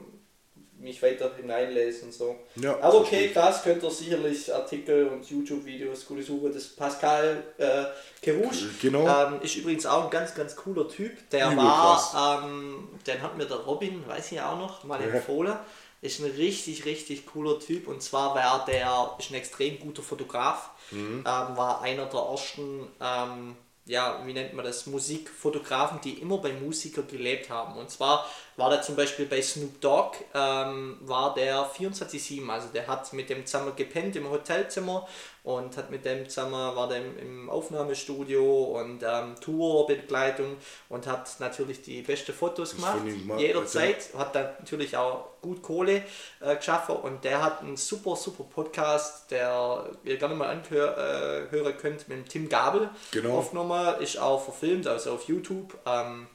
mich weiter hineinlese und so. Ja, Aber okay, krass, könnt ihr sicherlich Artikel und YouTube-Videos, gute Suche. Das Pascal äh, Kerouche Genau. ähm, ist übrigens auch ein ganz, ganz cooler Typ. Der Übel war, ähm, den hat mir der Robin, weiß ich auch noch, mal Ja. empfohlen. Ist ein richtig, richtig cooler Typ. Und zwar war der, ist ein extrem guter Fotograf. Mhm. Ähm, war einer der ersten, ähm, ja, wie nennt man das, Musikfotografen, die immer bei Musikern gelebt haben. Und zwar war der zum Beispiel bei Snoop Dogg, ähm, war der 24-7, also der hat mit dem zusammen gepennt im Hotelzimmer und hat mit dem zusammen, war der im, im Aufnahmestudio und ähm, Tourbegleitung und hat natürlich die beste Fotos gemacht, jederzeit, hat dann natürlich auch gut Kohle äh, geschaffen und der hat einen super, super Podcast, der ihr gerne mal anhören äh, hören könnt mit dem Tim Gabel Genau. aufgenommen, ist auch verfilmt, also auf YouTube. Ähm,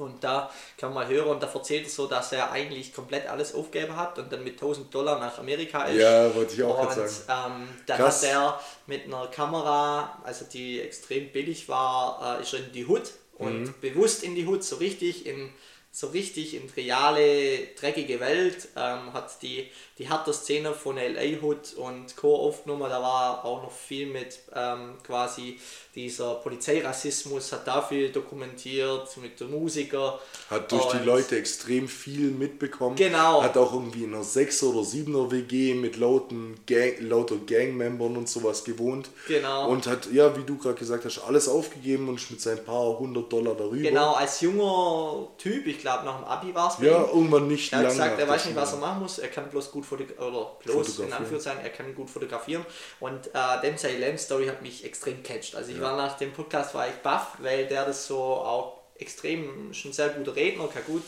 und da kann man hören und da erzählt er so, dass er eigentlich komplett alles aufgegeben hat und dann mit 1000 Dollar nach Amerika ist. Ja, wollte ich auch und, sagen. Ähm, dann Krass. hat er mit einer Kamera, also die extrem billig war, äh, ist er in die Hut und Mhm. bewusst in die Hut, so richtig in so richtig in reale, dreckige Welt, ähm, hat die, die harte Szene von LA Hood und Co. aufgenommen. Da war auch noch viel mit ähm, quasi dieser Polizeirassismus, hat da viel dokumentiert mit den Musikern. Hat durch die Leute extrem viel mitbekommen. Genau. Hat auch irgendwie in einer 6er oder 7er WG mit lauten Gang, lauter Gangmembern und sowas gewohnt. Genau. Und hat, ja, wie du gerade gesagt hast, alles aufgegeben und ist mit seinen paar hundert Dollar darüber. Genau, als junger Typ, ich glaube nach dem Abi war es Ja, irgendwann nicht Er hat gesagt, er weiß nicht, was er machen muss. Er kann bloß gut fotografieren, oder bloß in. Anführungszeichen, er kann gut fotografieren. Und äh, dem seine Lamb Story hat mich extrem catcht. Also ich war nach dem Podcast war ich baff, weil der das so auch extrem, schon sehr guter Redner, kann gut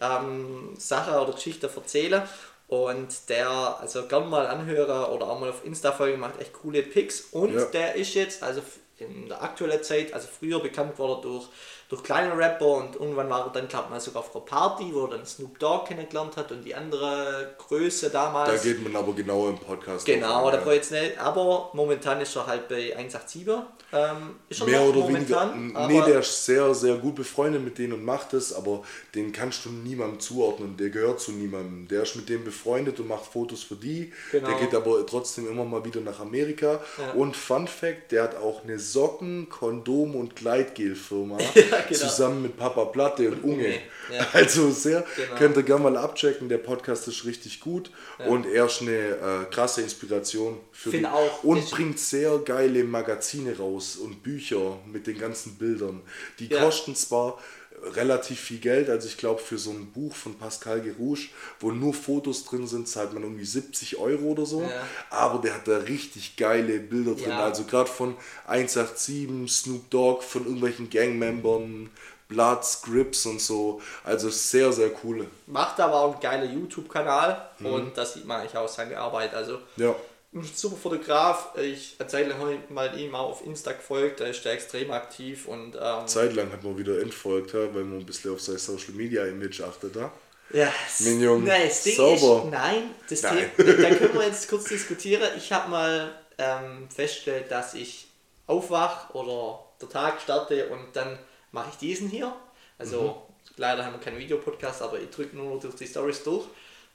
ähm, Sachen oder Geschichten erzählen. Und der, also gern mal anhören oder auch mal auf Insta-Folgen macht echt coole Pics. Und Ja. der ist jetzt, also in der aktuellen Zeit, also früher bekannt wurde durch, durch kleine Rapper und irgendwann war er dann, glaube ich, mal sogar auf einer Party, wo er dann Snoop Dogg kennengelernt hat und die andere Größe Da damals. geht man aber genau im Podcast. Genau, da brauche ich jetzt nicht, aber momentan ist er halt bei 187. Ähm, ist er Mehr oder momentan, weniger. Nee, der ist sehr, sehr gut befreundet mit denen und macht es, aber den kannst du niemandem zuordnen. Der gehört zu niemandem. Der ist mit dem befreundet und macht Fotos für die. Genau. Der geht aber trotzdem immer mal wieder nach Amerika. Ja. Und Fun Fact: der hat auch eine Socken-, Kondom- und Gleitgel-Firma genau. zusammen mit Papa Platte und Unge. Unge, ja. Also sehr, Genau. könnt ihr gerne mal abchecken. Der Podcast ist richtig gut und er ist eine äh, krasse Inspiration für Find die. auch, und bringt sehr geile Magazine raus und Bücher mit den ganzen Bildern. Die Ja. kosten zwar relativ viel Geld, also ich glaube für so ein Buch von Pascal Gerouche, wo nur Fotos drin sind, zahlt man irgendwie 70 Euro oder so, Ja. aber der hat da richtig geile Bilder drin, Ja. also gerade von 187, Snoop Dogg, von irgendwelchen Gangmembern, Bloods, Grips und so, also sehr, sehr cool. macht aber auch einen geilen YouTube-Kanal Mhm. und das sieht man eigentlich auch seine Arbeit. Also Ja, ein super Fotograf. Ich eine Zeit lang habe ich mal ihm auch auf Insta gefolgt, da ist der extrem aktiv und ähm, zeitlang hat man wieder entfolgt, weil man ein bisschen auf sein Social Media Image achtet. Ja? Ja, Junge, nein, das Ding sauber. Ist, nein, das Nein. Thema, da können wir jetzt kurz diskutieren. Ich habe mal ähm, festgestellt, dass ich aufwach oder der Tag starte und dann mache ich diesen hier. Also Mhm. leider haben wir keinen Videopodcast, aber ich drücke nur durch die Stories durch.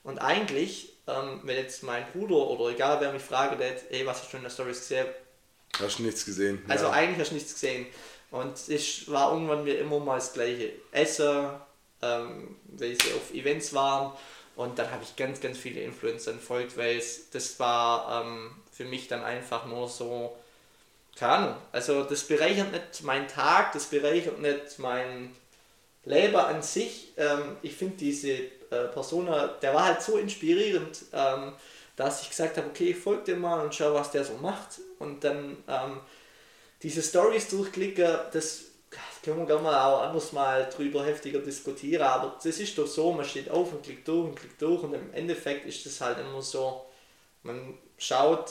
Und eigentlich, ähm, wenn jetzt mein Bruder oder egal wer mich fragt, hey, was hast du in der Stories gesehen? Hast du nichts gesehen? Also ja. eigentlich hast du nichts gesehen. Und es war irgendwann mir immer mal das gleiche. Essen, ähm, weil sie auf Events waren. Und dann habe ich ganz, ganz viele Influencer entfolgt, weil es, das war ähm, für mich dann einfach nur so, keine Ahnung. Also das bereichert nicht meinen Tag, das bereichert nicht mein Leben an sich. Ähm, ich finde diese äh, Persona, der war halt so inspirierend, ähm, dass ich gesagt habe, okay, ich folge dem mal und schau, was der so macht. Und dann ähm, diese Stories durchklicken, das können wir gerne mal auch anders mal drüber heftiger diskutieren, aber das ist doch so, man steht auf und klickt durch und klickt durch und im Endeffekt ist das halt immer so, man schaut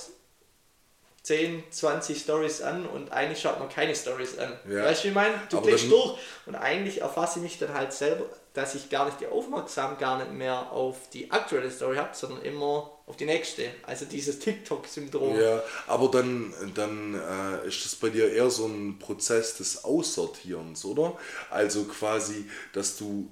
10, 20 Stories an und eigentlich schaut man keine Stories an. Ja. Weißt du, wie ich meine? Du Aber klickst durch und eigentlich erfasse ich mich dann halt selber, dass ich gar nicht die Aufmerksamkeit gar nicht mehr auf die aktuelle Story habe, sondern immer auf die nächste. Also dieses TikTok-Syndrom. Ja, aber dann, dann äh, ist das bei dir eher so ein Prozess des Aussortierens, oder? Also quasi, dass du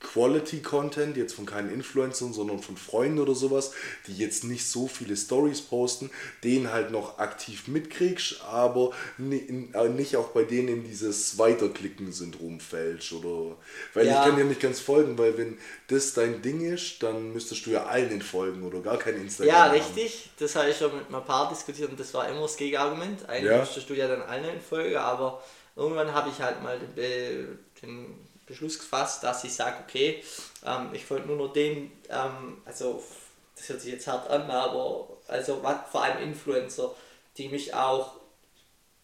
Quality Content, jetzt von keinen Influencern, sondern von Freunden oder sowas, die jetzt nicht so viele Stories posten, den halt noch aktiv mitkriegst, aber äh, nicht auch bei denen in dieses Weiterklicken-Syndrom fällst oder. Weil ja. ich kann dir nicht ganz folgen, weil wenn das dein Ding ist, dann müsstest du ja allen entfolgen oder gar kein Instagram. Ja, richtig. Das habe ich schon mit ein paar diskutiert und das war immer das Gegenargument. Eigentlich ja. müsstest du ja dann allen entfolgen, aber irgendwann habe ich halt mal den, den Beschluss gefasst, dass ich sage, okay, ähm, ich folge nur noch den, ähm, also das hört sich jetzt hart an, aber also vor allem Influencer, die mich auch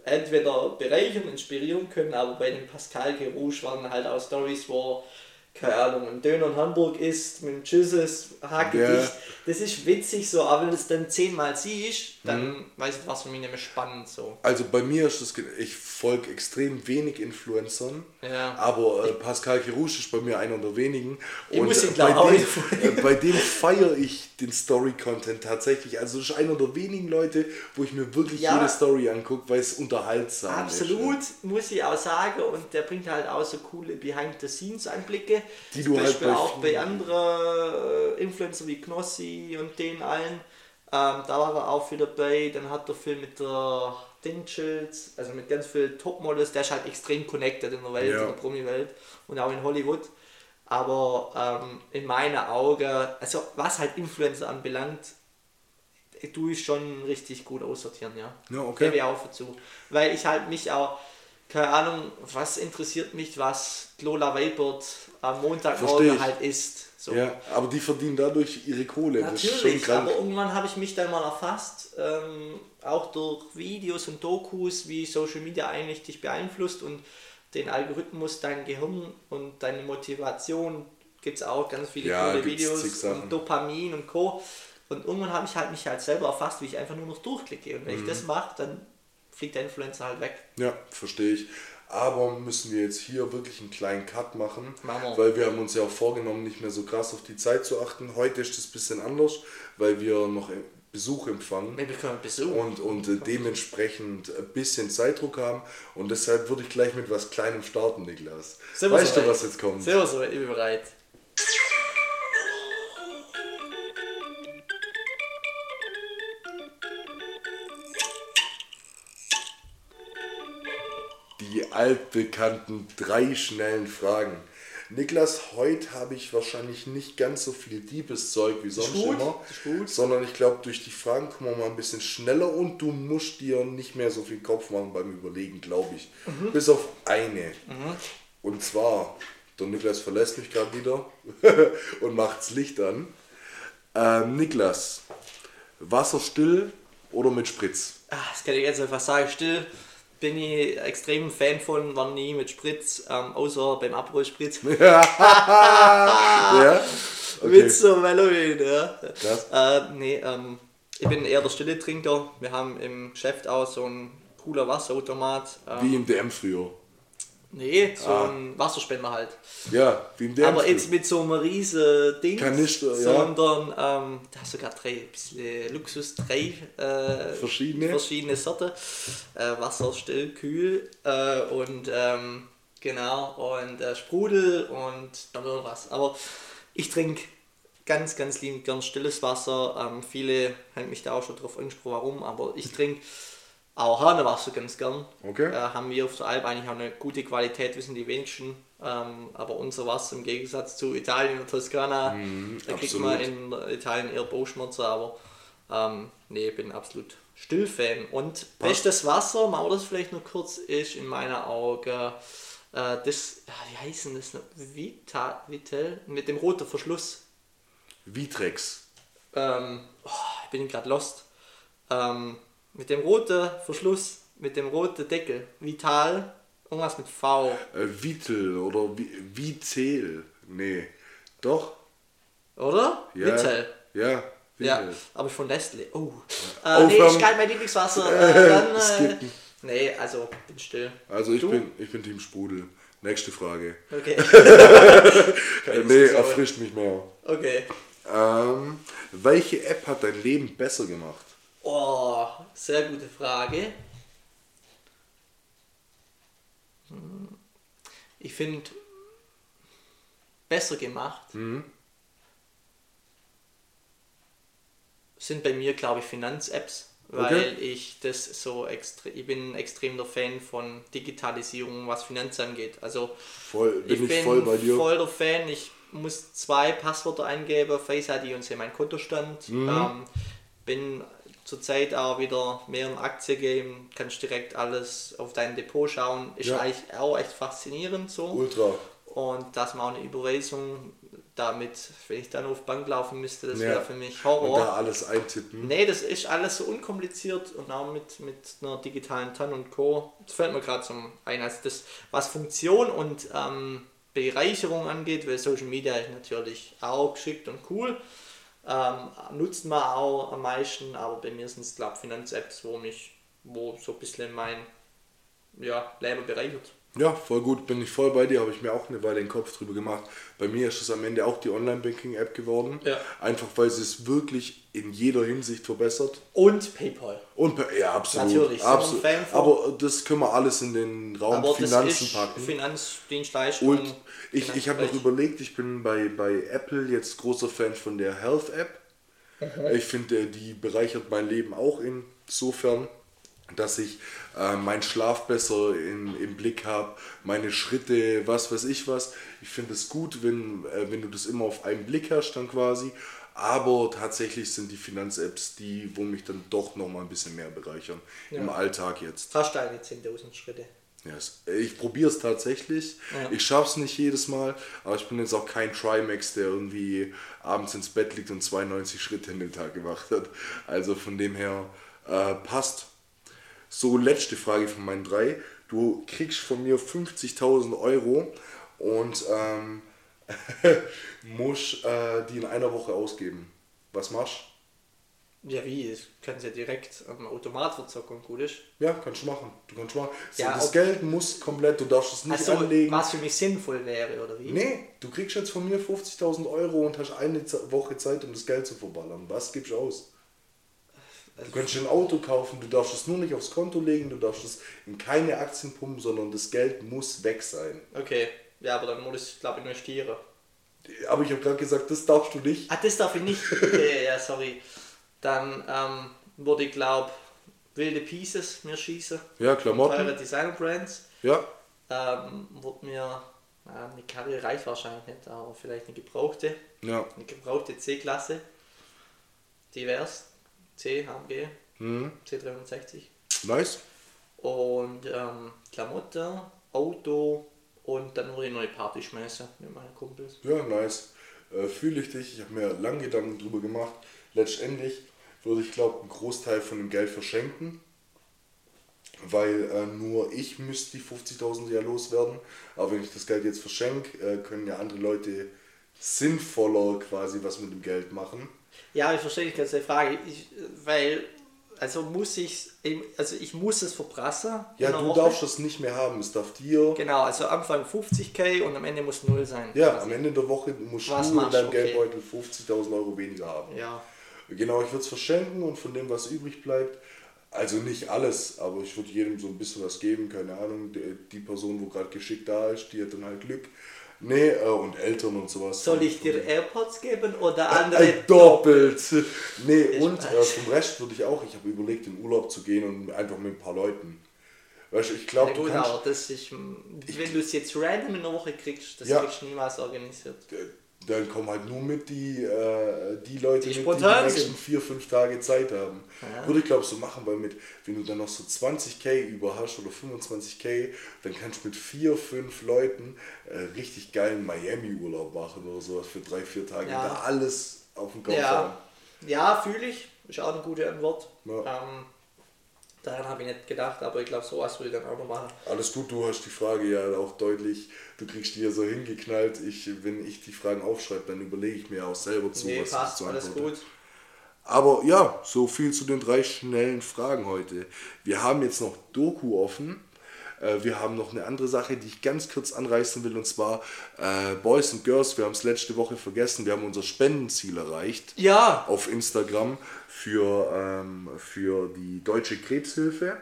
entweder bereichern, inspirieren können, aber bei dem Pascal Gerouche waren halt auch Stories, wo keine Ahnung, ein Döner in Hamburg isst mit einem Tschüsses, Hackgedicht. Ja. Das ist witzig so, aber wenn du es dann zehnmal siehst, dann mhm. weiß ich, was für mich nämlich spannend so. Also bei mir ist das, ich folge extrem wenig Influencern, ja. aber äh, Pascal Kirouche ist bei mir einer der wenigen. Ich und muss ihn bei, dem, äh, bei dem feiere ich den Story-Content tatsächlich. Also das ist einer der wenigen Leute, wo ich mir wirklich ja. jede Story angucke, weil es unterhaltsam Absolut, ist. Absolut, muss ich auch sagen. Und der bringt halt auch so coole Die Zum du halt Beispiel halt bei auch bei anderen äh, Influencern wie Knossi und den allen. Ähm, da war er auch viel dabei. Dann hat er viel mit der Dinchels, also mit ganz vielen Topmodels. Der ist halt extrem connected in der Welt, ja. in der Promi-Welt und auch in Hollywood. Aber ähm, in meinen Augen, also was halt Influencer anbelangt, tue ich schon richtig gut aussortieren, ja. Ja, okay. Gebe ich auch dazu. Weil ich halt mich auch, keine Ahnung, was interessiert mich, was Lola Weibert am Montagmorgen halt isst. So. Ja, aber die verdienen dadurch ihre Kohle. Natürlich, aber irgendwann habe ich mich dann mal erfasst, ähm, auch durch Videos und Dokus, wie Social Media eigentlich dich beeinflusst und den Algorithmus, dein Gehirn und deine Motivation gibt es auch ganz viele ja, coole Videos und Dopamin und Co. Und irgendwann habe ich halt mich halt selber erfasst, wie ich einfach nur noch durchklicke. Und wenn mhm. ich das mache, dann fliegt der Influencer halt weg. Ja, verstehe ich. Aber müssen wir jetzt hier wirklich einen kleinen Cut machen, machen weil wir haben uns ja auch vorgenommen, nicht mehr so krass auf die Zeit zu achten. Heute ist es ein bisschen anders, weil wir noch Besuch empfangen wir bekommen Besuch. und, und äh, dementsprechend ein bisschen Zeitdruck haben. Und deshalb würde ich gleich mit was Kleinem starten, Niklas. Sind weißt du, was jetzt kommt? Sehr so, ich bin bereit. Altbekannten drei schnellen Fragen. Niklas, heute habe ich wahrscheinlich nicht ganz so viel Diebeszeug wie sonst gut, immer, sondern ich glaube, durch die Fragen kommen wir mal ein bisschen schneller und du musst dir nicht mehr so viel Kopf machen beim Überlegen, glaube ich. Mhm. Bis auf eine. Mhm. Und zwar, der Niklas verlässt mich gerade wieder und macht das Licht an. Ähm, Niklas, Wasser still oder mit Spritz? Ach, das kann ich jetzt einfach sagen, still bin ich extrem Fan von, war nie mit Spritz, ähm, außer beim Aperol Spritz. ja. Okay. Mit so Halloween, ja. Äh, nee, ähm, ich bin eher der stille Trinker. Wir haben im Geschäft auch so einen cooler Wasserautomat. Ähm, Wie im DM früher. Nee, so ah. ein Wasserspender halt. Ja, wie im DM Aber jetzt mit so einem riesen Ding. Kanister, sondern ja. ähm, da hast du sogar drei, bisschen Luxus, drei äh, verschiedene. verschiedene Sorten. Äh, Wasser still, kühl äh, und ähm, genau, und äh, Sprudel und dann noch was. Aber ich trinke ganz, ganz liebend gern stilles Wasser. Ähm, viele haben mich da auch schon drauf angesprochen, warum, aber ich trinke auch Hanewasser ganz gern. Okay. Äh, haben wir auf der Alp eigentlich auch eine gute Qualität, wissen die wenigsten. Ähm, aber unser Wasser im Gegensatz zu Italien und Toskana, mm, da kriegt man in Italien eher Bauchschmerzen, aber ähm, nee, ich bin absolut Stillfan. Und Was? bestes Wasser, machen wir das vielleicht noch kurz, ist in meiner Augen äh, das, wie heißen das noch? Vita, Vitel, mit dem roten Verschluss. Vitrex. Ähm, oh, ich bin gerade lost. Ähm, mit dem roten Verschluss, mit dem roten Deckel. Vital, irgendwas mit V. Äh, Vitel oder Vitel. Nee. Doch. Oder? Ja. Vitel. Ja. Ja, aber von Nestle. Oh. Äh, nee, ich kalt mein Lieblingswasser. Äh, dann, äh, nee, also bin still. Also ich bin, ich bin Team Sprudel. Nächste Frage. Okay. nee, erfrischt mich mehr. Okay. Ähm, welche App hat dein Leben besser gemacht? Oh, sehr gute Frage. Ich finde besser gemacht. Mhm. Sind bei mir, glaube ich, Finanz-Apps, weil Okay. ich das so extrem, ich bin ein extremer Fan von Digitalisierung, was Finanzen angeht. Also Voll, bin ich ich, bin voll bei dir. voll der Fan. Ich muss zwei Passwörter eingeben, Face ID und sehe meinen Kontostand. Mhm. Ähm, bin zurzeit auch wieder mehr im Aktiengame, kannst direkt alles auf dein Depot schauen. Ist Ja. eigentlich auch echt faszinierend so. Ultra. Und dass man auch eine Überweisung damit, wenn ich dann auf Bank laufen müsste, das Ja. wäre für mich Und Horror. da alles eintippen. Nee, das ist alles so unkompliziert und auch mit, mit einer digitalen TAN und Co. Das fällt mir gerade zum ein. Also das, was Funktion und ähm, Bereicherung angeht, weil Social Media ist natürlich auch geschickt und cool. Ähm, nutzt man auch am meisten, aber bei mir sind es glaube Finanz-Apps, wo mich, wo so ein bisschen mein ja, Leben bereichert. Ja, voll gut, bin ich voll bei dir, habe ich mir auch eine Weile den Kopf drüber gemacht. Bei mir ist es am Ende auch die Online-Banking-App geworden. Ja. Einfach weil sie es wirklich in jeder Hinsicht verbessert. Und PayPal. Und ja, absolut. Natürlich, absolut. Aber das können wir alles in den Raum Aber Finanzen packen. Finanzdienstleistung. Und ich, ich habe noch überlegt, ich bin bei, bei Apple jetzt großer Fan von der Health App. Mhm. Ich finde, die bereichert mein Leben auch insofern, dass ich äh, meinen Schlaf besser in, im Blick habe, meine Schritte, was weiß ich was. Ich finde es gut, wenn, äh, wenn du das immer auf einen Blick hast dann quasi. Aber tatsächlich sind die Finanz-Apps die, wo mich dann doch noch mal ein bisschen mehr bereichern im Alltag jetzt. Fast deine 10.000 Schritte. Yes. Ich probiere es tatsächlich. Ja. Ich schaffe es nicht jedes Mal, aber ich bin jetzt auch kein Trimax, der irgendwie abends ins Bett liegt und 92 Schritte in den Tag gemacht hat. Also von dem her äh, passt. So, letzte Frage von meinen drei. Du kriegst von mir 50.000 Euro und ähm, musst äh, die in einer Woche ausgeben. Was machst Ja, wie? Das können sie ja direkt am Automat verzocken gut ist. du? Ja, kannst du machen. Du kannst machen. So, Ja, das ob- Geld muss komplett, du darfst es nicht Also, anlegen. was für mich sinnvoll wäre, oder wie? Nee, du kriegst jetzt von mir 50.000 Euro und hast eine Ze- Woche Zeit, um das Geld zu verballern. Was gibst du aus? Du kannst dir ein Auto kaufen, du darfst es nur nicht aufs Konto legen, du darfst es in keine Aktien pumpen, sondern das Geld muss weg sein. Okay, ja, aber dann muss ich, glaube ich, investieren. Aber ich habe gerade gesagt, das darfst du nicht. Ah, das darf ich nicht. Okay, ja, sorry. Dann ähm, würde ich, glaube wilde Pieces mir schießen. Ja, Teure Klamotten. Designer-Brands. Ja, Ähm, wird mir, ja, eine Karre reicht wahrscheinlich nicht, aber vielleicht eine gebrauchte. ja. Eine gebrauchte C-Klasse. Divers. C, HMG. Mhm. C360. Nice. Und ähm, Klamotten, Auto und dann würde ich neue Party schmeißen mit meinen Kumpels. Ja, nice. Äh, Fühle ich dich. Ich habe mir lange Gedanken drüber gemacht. Letztendlich würde ich, glaube einen Großteil von dem Geld verschenken. Weil äh, nur ich müsste die 50.000 ja loswerden. Aber wenn ich das Geld jetzt verschenke, äh, können ja andere Leute sinnvoller quasi was mit dem Geld machen. Ja, ich verstehe die ganze Frage, ich, weil, also muss ich, also ich muss es verprassen. Ja, einer du Woche. darfst das nicht mehr haben. Es darf dir. Genau, also Anfang 50k und am Ende muss null sein. Ja, quasi. am Ende der Woche musst Was du in deinem? Okay. Geldbeutel 50.000 Euro weniger haben. Ja, Genau, ich würde es verschenken und von dem, was übrig bleibt, also nicht alles, aber ich würde jedem so ein bisschen was geben, keine Ahnung, die, die Person, wo gerade geschickt da ist, die hat dann halt Glück. Nee, äh, und Eltern und sowas. soll ich dir AirPods geben oder Äh, andere? doppelt. Nee, Ich und äh, vom Rest würde ich auch, ich habe überlegt, in Urlaub zu gehen und einfach mit ein paar Leuten. Weißt du, ich glaube, du kannst, aber das ist, wenn du es jetzt random in der Woche kriegst, das Ja. kriegst du niemals organisiert. Dann kommen halt nur mit die, äh, die Leute, Die mit, die, die nächsten vier, fünf Tage Zeit haben. Ja. Würde ich glaube so machen, weil mit, wenn du dann noch so 20k über hast oder 25k, dann kannst du mit vier, fünf Leuten äh, richtig geilen Miami-Urlaub machen oder sowas für drei, vier Tage. Ja. Da alles auf dem Kopf Ja, haben. ja fühle ich. Ist auch eine gute Antwort. Ja. Ähm, daran habe ich nicht gedacht, aber ich glaube, sowas würde ich dann auch noch machen. Alles gut, du hast die Frage ja auch deutlich, du kriegst die ja so hingeknallt. Ich, wenn ich die Fragen aufschreibe, dann überlege ich mir auch selber zu, nee, was ich passt, zu alles gut. Aber ja, so viel zu den drei schnellen Fragen heute. Wir haben jetzt noch Doku offen. Äh, Wir haben noch eine andere Sache, die ich ganz kurz anreißen will, und zwar äh, Boys and Girls. Wir haben es letzte Woche vergessen. Wir haben unser Spendenziel erreicht Ja, auf Instagram für, ähm, für die Deutsche Krebshilfe.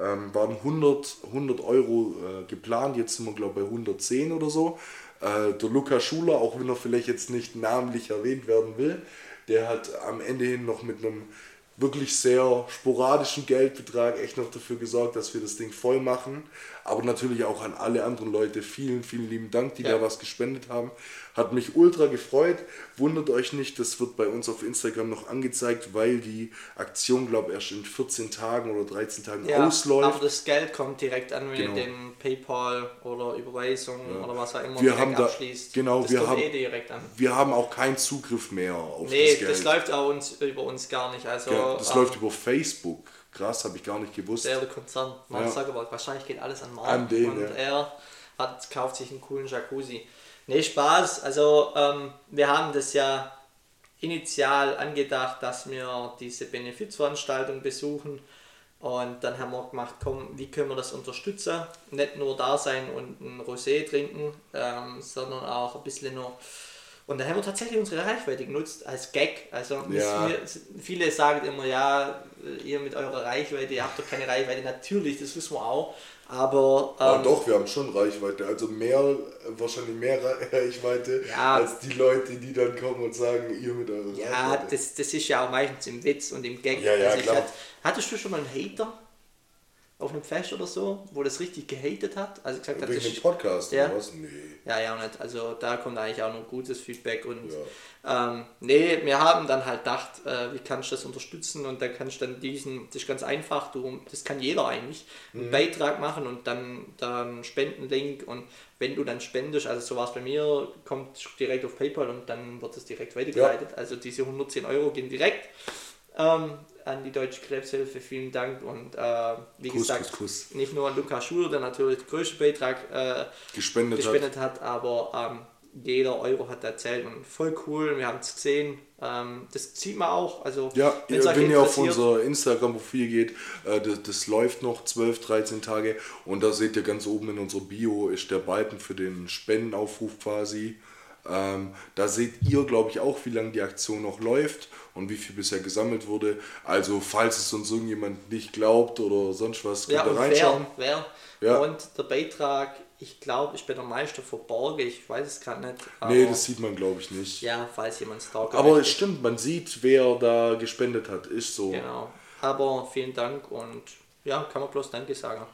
Ähm, waren 100, 100 Euro äh, geplant, jetzt sind wir glaube ich bei 110 oder so. Äh, der Luca Schuler, auch wenn er vielleicht jetzt nicht namentlich erwähnt werden will, der hat am Ende hin noch mit einem wirklich sehr sporadischen Geldbetrag echt noch dafür gesorgt, dass wir das Ding voll machen. Aber natürlich auch an alle anderen Leute vielen, vielen lieben Dank, die ja. da was gespendet haben. Hat mich ultra gefreut. Wundert euch nicht, das wird bei uns auf Instagram noch angezeigt, weil die Aktion, glaube ich, erst in 14 Tagen oder 13 Tagen ja, ausläuft. Aber das Geld kommt direkt an, wenn genau. ihr den PayPal oder Überweisung ja. oder was auch immer wir haben da, abschließt. Genau, das wir haben, eh direkt an. wir haben auch keinen Zugriff mehr auf nee, das Geld. Nee, das läuft auch uns, über uns gar nicht. Also, ja, das ähm, läuft über Facebook. Krass, habe ich gar nicht gewusst. Der, Konzern, Mark ja. Zuckerberg, wahrscheinlich geht alles an Mark. An den, und ja. er hat, kauft sich einen coolen Jacuzzi. Nee, Spaß. Also ähm, wir haben das ja initial angedacht, dass wir diese Benefizveranstaltung besuchen. Und dann haben wir gemacht, komm, wie können wir das unterstützen? Nicht nur da sein und ein Rosé trinken, ähm, sondern auch ein bisschen noch und da haben wir tatsächlich unsere Reichweite genutzt als Gag. Also ja. wir, viele sagen immer, ja, ihr mit eurer Reichweite, ihr habt doch keine Reichweite. Natürlich, das wissen wir auch. Aber, ähm, ja, doch, wir haben schon Reichweite. Also mehr, wahrscheinlich mehr Reichweite ja, als die Leute, die dann kommen und sagen, ihr mit eurer ja, Reichweite. Ja, das, das ist ja auch meistens im Witz und im Gag. Ja, ja, also klar. Hat, hattest du schon mal einen Hater? Auf einem Fest oder so, wo das richtig gehatet hat. Also gesagt hat, dem Podcast ja, oder was? Nee. Ja, ja, nicht. Also da kommt eigentlich auch noch gutes Feedback und ja. ähm, nee, wir haben dann halt gedacht, äh, wie kannst du das unterstützen und dann kannst du dann diesen, das ist ganz einfach, du, das kann jeder eigentlich, einen mhm. Beitrag machen und dann, dann Spendenlink und wenn du dann spendest, also so war es bei mir, kommt direkt auf PayPal und dann wird es direkt weitergeleitet. Ja. Also diese 110 Euro gehen direkt. Ähm, an die Deutsche Krebshilfe, vielen Dank. Und äh, wie Kuss, gesagt, Kuss, Kuss. nicht nur an Lukas Schuler, der natürlich den größten Beitrag äh, gespendet, gespendet hat. hat, aber ähm, jeder Euro hat erzählt und voll cool. Wir haben es gesehen. Ähm, das sieht man auch. Also, ja, ihr, wenn ihr auf unser Instagram-Profil geht, äh, das, das, läuft noch 12, 13 Tage und da seht ihr ganz oben in unserer Bio ist der Balken für den Spendenaufruf quasi. Ähm, da seht ihr, glaube ich, auch, wie lange die Aktion noch läuft und wie viel bisher gesammelt wurde. Also, falls es uns irgendjemand nicht glaubt oder sonst was, könnt ja, ihr reinschauen. Wer, wer. Ja. Und der Beitrag, ich glaube, ich bin der Meister verborgen, ich weiß es gerade nicht. Nee, das sieht man, glaube ich, nicht. Ja, falls jemand stalkt. Aber es stimmt, man sieht, wer da gespendet hat, ist so. Genau. Aber vielen Dank und ja, kann man bloß Danke sagen.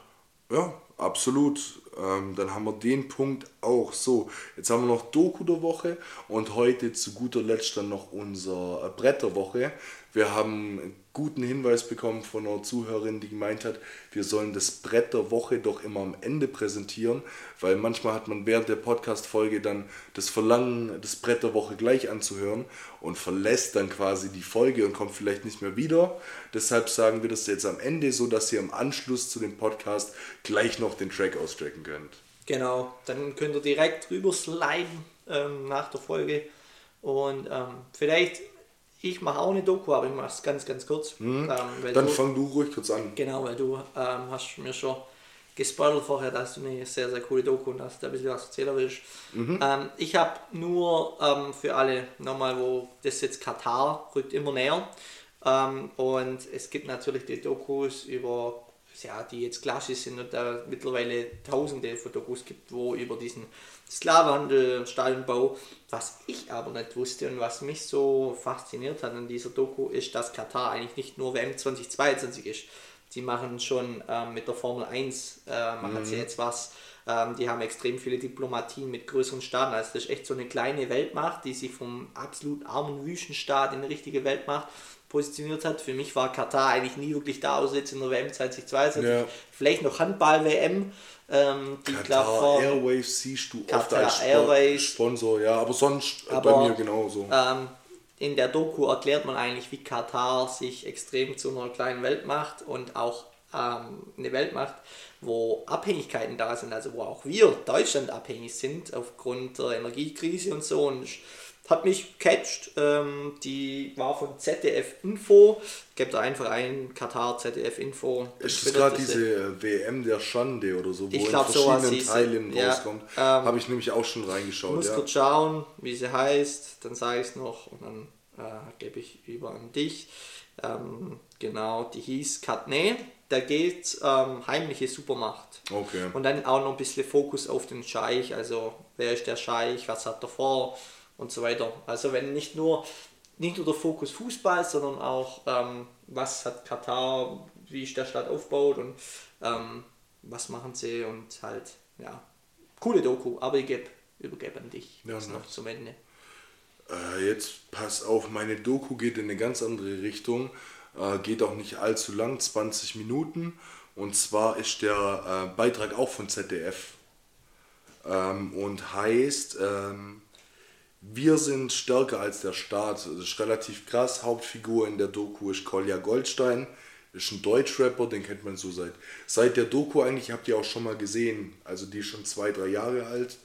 Ja, absolut. Ähm, dann haben wir den Punkt auch. So, jetzt haben wir noch Doku der Woche und heute zu guter Letzt dann noch unser äh, Brett der Woche. Wir haben einen guten Hinweis bekommen von einer Zuhörerin, die gemeint hat, wir sollen das Brett der Woche doch immer am Ende präsentieren, weil manchmal hat man während der Podcast-Folge dann das Verlangen, das Brett der Woche gleich anzuhören und verlässt dann quasi die Folge und kommt vielleicht nicht mehr wieder. Deshalb sagen wir das jetzt am Ende, so dass ihr im Anschluss zu dem Podcast gleich noch den Track auschecken könnt. Genau, dann könnt ihr direkt rüber sliden ähm, nach der Folge und ähm, vielleicht ich mache auch eine Doku, aber ich mache es ganz, ganz kurz. Mhm. Ähm, Dann du, fang du ruhig kurz an. Genau, weil du ähm, hast mir schon gespoilert vorher, dass du eine sehr, sehr coole Doku und dass du ein bisschen was erzählen willst. Mhm. Ähm, ich habe nur ähm, für alle nochmal, wo das jetzt Katar rückt immer näher. Ähm, und es gibt natürlich die Dokus über ja, die jetzt klassisch sind und da mittlerweile tausende von Dokus gibt, wo über diesen Sklavenhandel, Stadionbau. Was ich aber nicht wusste und was mich so fasziniert hat an dieser Doku, ist, dass Katar eigentlich nicht nur WM 2022 ist. Sie machen schon ähm, mit der Formel 1, äh, machen mhm. sie jetzt was. Ähm, die haben extrem viele Diplomatien mit größeren Staaten. Also das ist echt so eine kleine Weltmacht, die sich vom absolut armen Wüstenstaat in eine richtige Weltmacht positioniert hat. Für mich war Katar eigentlich nie wirklich da, außer jetzt in der WM 2022. Ja. Vielleicht noch Handball-WM. Ähm, die Qatar Airways siehst du Qatar oft als Airways. Sponsor, ja, aber sonst aber, bei mir genauso. Ähm, in der Doku erklärt man eigentlich, wie Katar sich extrem zu einer kleinen Welt macht und auch ähm, eine Welt macht, wo Abhängigkeiten da sind, also wo auch wir Deutschland abhängig sind aufgrund der Energiekrise und so. Und hat mich catcht. Ähm, die war von ZDF Info. Gebt da einfach ein Katar ZDF Info. Ist das gerade diese äh, WM der Schande oder so, wo ich glaub, in verschiedenen Teilen ja, rauskommt? Ähm, Habe ich nämlich auch schon reingeschaut. Ich muss ja. kurz schauen, wie sie heißt, dann sage ich es noch und dann äh, gebe ich über an dich. Ähm, genau, die hieß Katne. Da geht ähm, heimliche Supermacht. Okay. Und dann auch noch ein bisschen Fokus auf den Scheich, also wer ist der Scheich, was hat er vor und so weiter. Also wenn nicht nur, nicht nur der Fokus Fußball, sondern auch ähm, was hat Katar, wie ist der Stadt aufgebaut und ähm, was machen sie und halt, ja, coole Doku, aber ich gebe, übergebe an dich Ja, noch zum Ende. Äh, jetzt pass auf, meine Doku geht in eine ganz andere Richtung. Äh, geht auch nicht allzu lang, 20 Minuten. Und zwar ist der äh, Beitrag auch von ZDF. Ähm, und heißt, ähm, wir sind stärker als der Staat. Das ist relativ krass. Hauptfigur in der Doku ist Kolja Goldstein. Ist ein Deutschrapper, den kennt man so seit, seit der Doku eigentlich, habt ihr auch schon mal gesehen. Also die ist schon zwei, drei Jahre alt.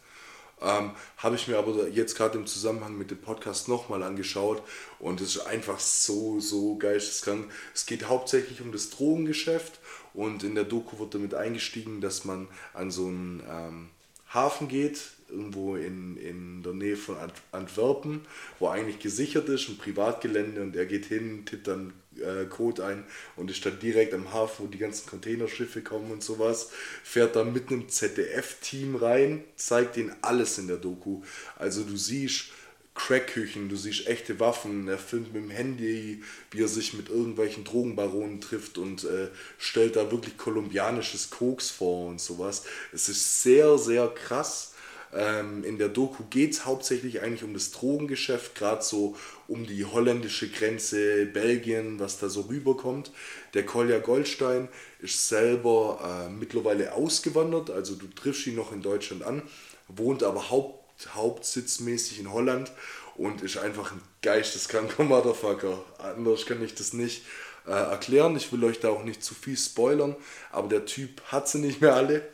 Ähm, Habe ich mir aber jetzt gerade im Zusammenhang mit dem Podcast nochmal angeschaut und es ist einfach so, so geisteskrank. Es geht hauptsächlich um das Drogengeschäft und in der Doku wird damit eingestiegen, dass man an so einen ähm, Hafen geht, irgendwo in, in der Nähe von Ant Antwerpen, wo eigentlich gesichert ist, ein Privatgelände und er geht hin, tippt dann äh, Code ein und ist dann direkt am Hafen, wo die ganzen Containerschiffe kommen und sowas, fährt da mit einem ZDF-Team rein, zeigt ihnen alles in der Doku. Also du siehst Crackküchen, du siehst echte Waffen, er filmt mit dem Handy, wie er sich mit irgendwelchen Drogenbaronen trifft und äh, stellt da wirklich kolumbianisches Koks vor und sowas. Es ist sehr, sehr krass. Ähm, in der Doku geht es hauptsächlich eigentlich um das Drogengeschäft, gerade so um die holländische Grenze, Belgien, was da so rüberkommt. Der Kolja Goldstein ist selber äh, mittlerweile ausgewandert, also du triffst ihn noch in Deutschland an, wohnt aber haupt, hauptsitzmäßig in Holland und ist einfach ein geisteskranker Motherfucker. Anders kann ich das nicht äh, erklären. Ich will euch da auch nicht zu viel spoilern, aber der Typ hat sie nicht mehr alle.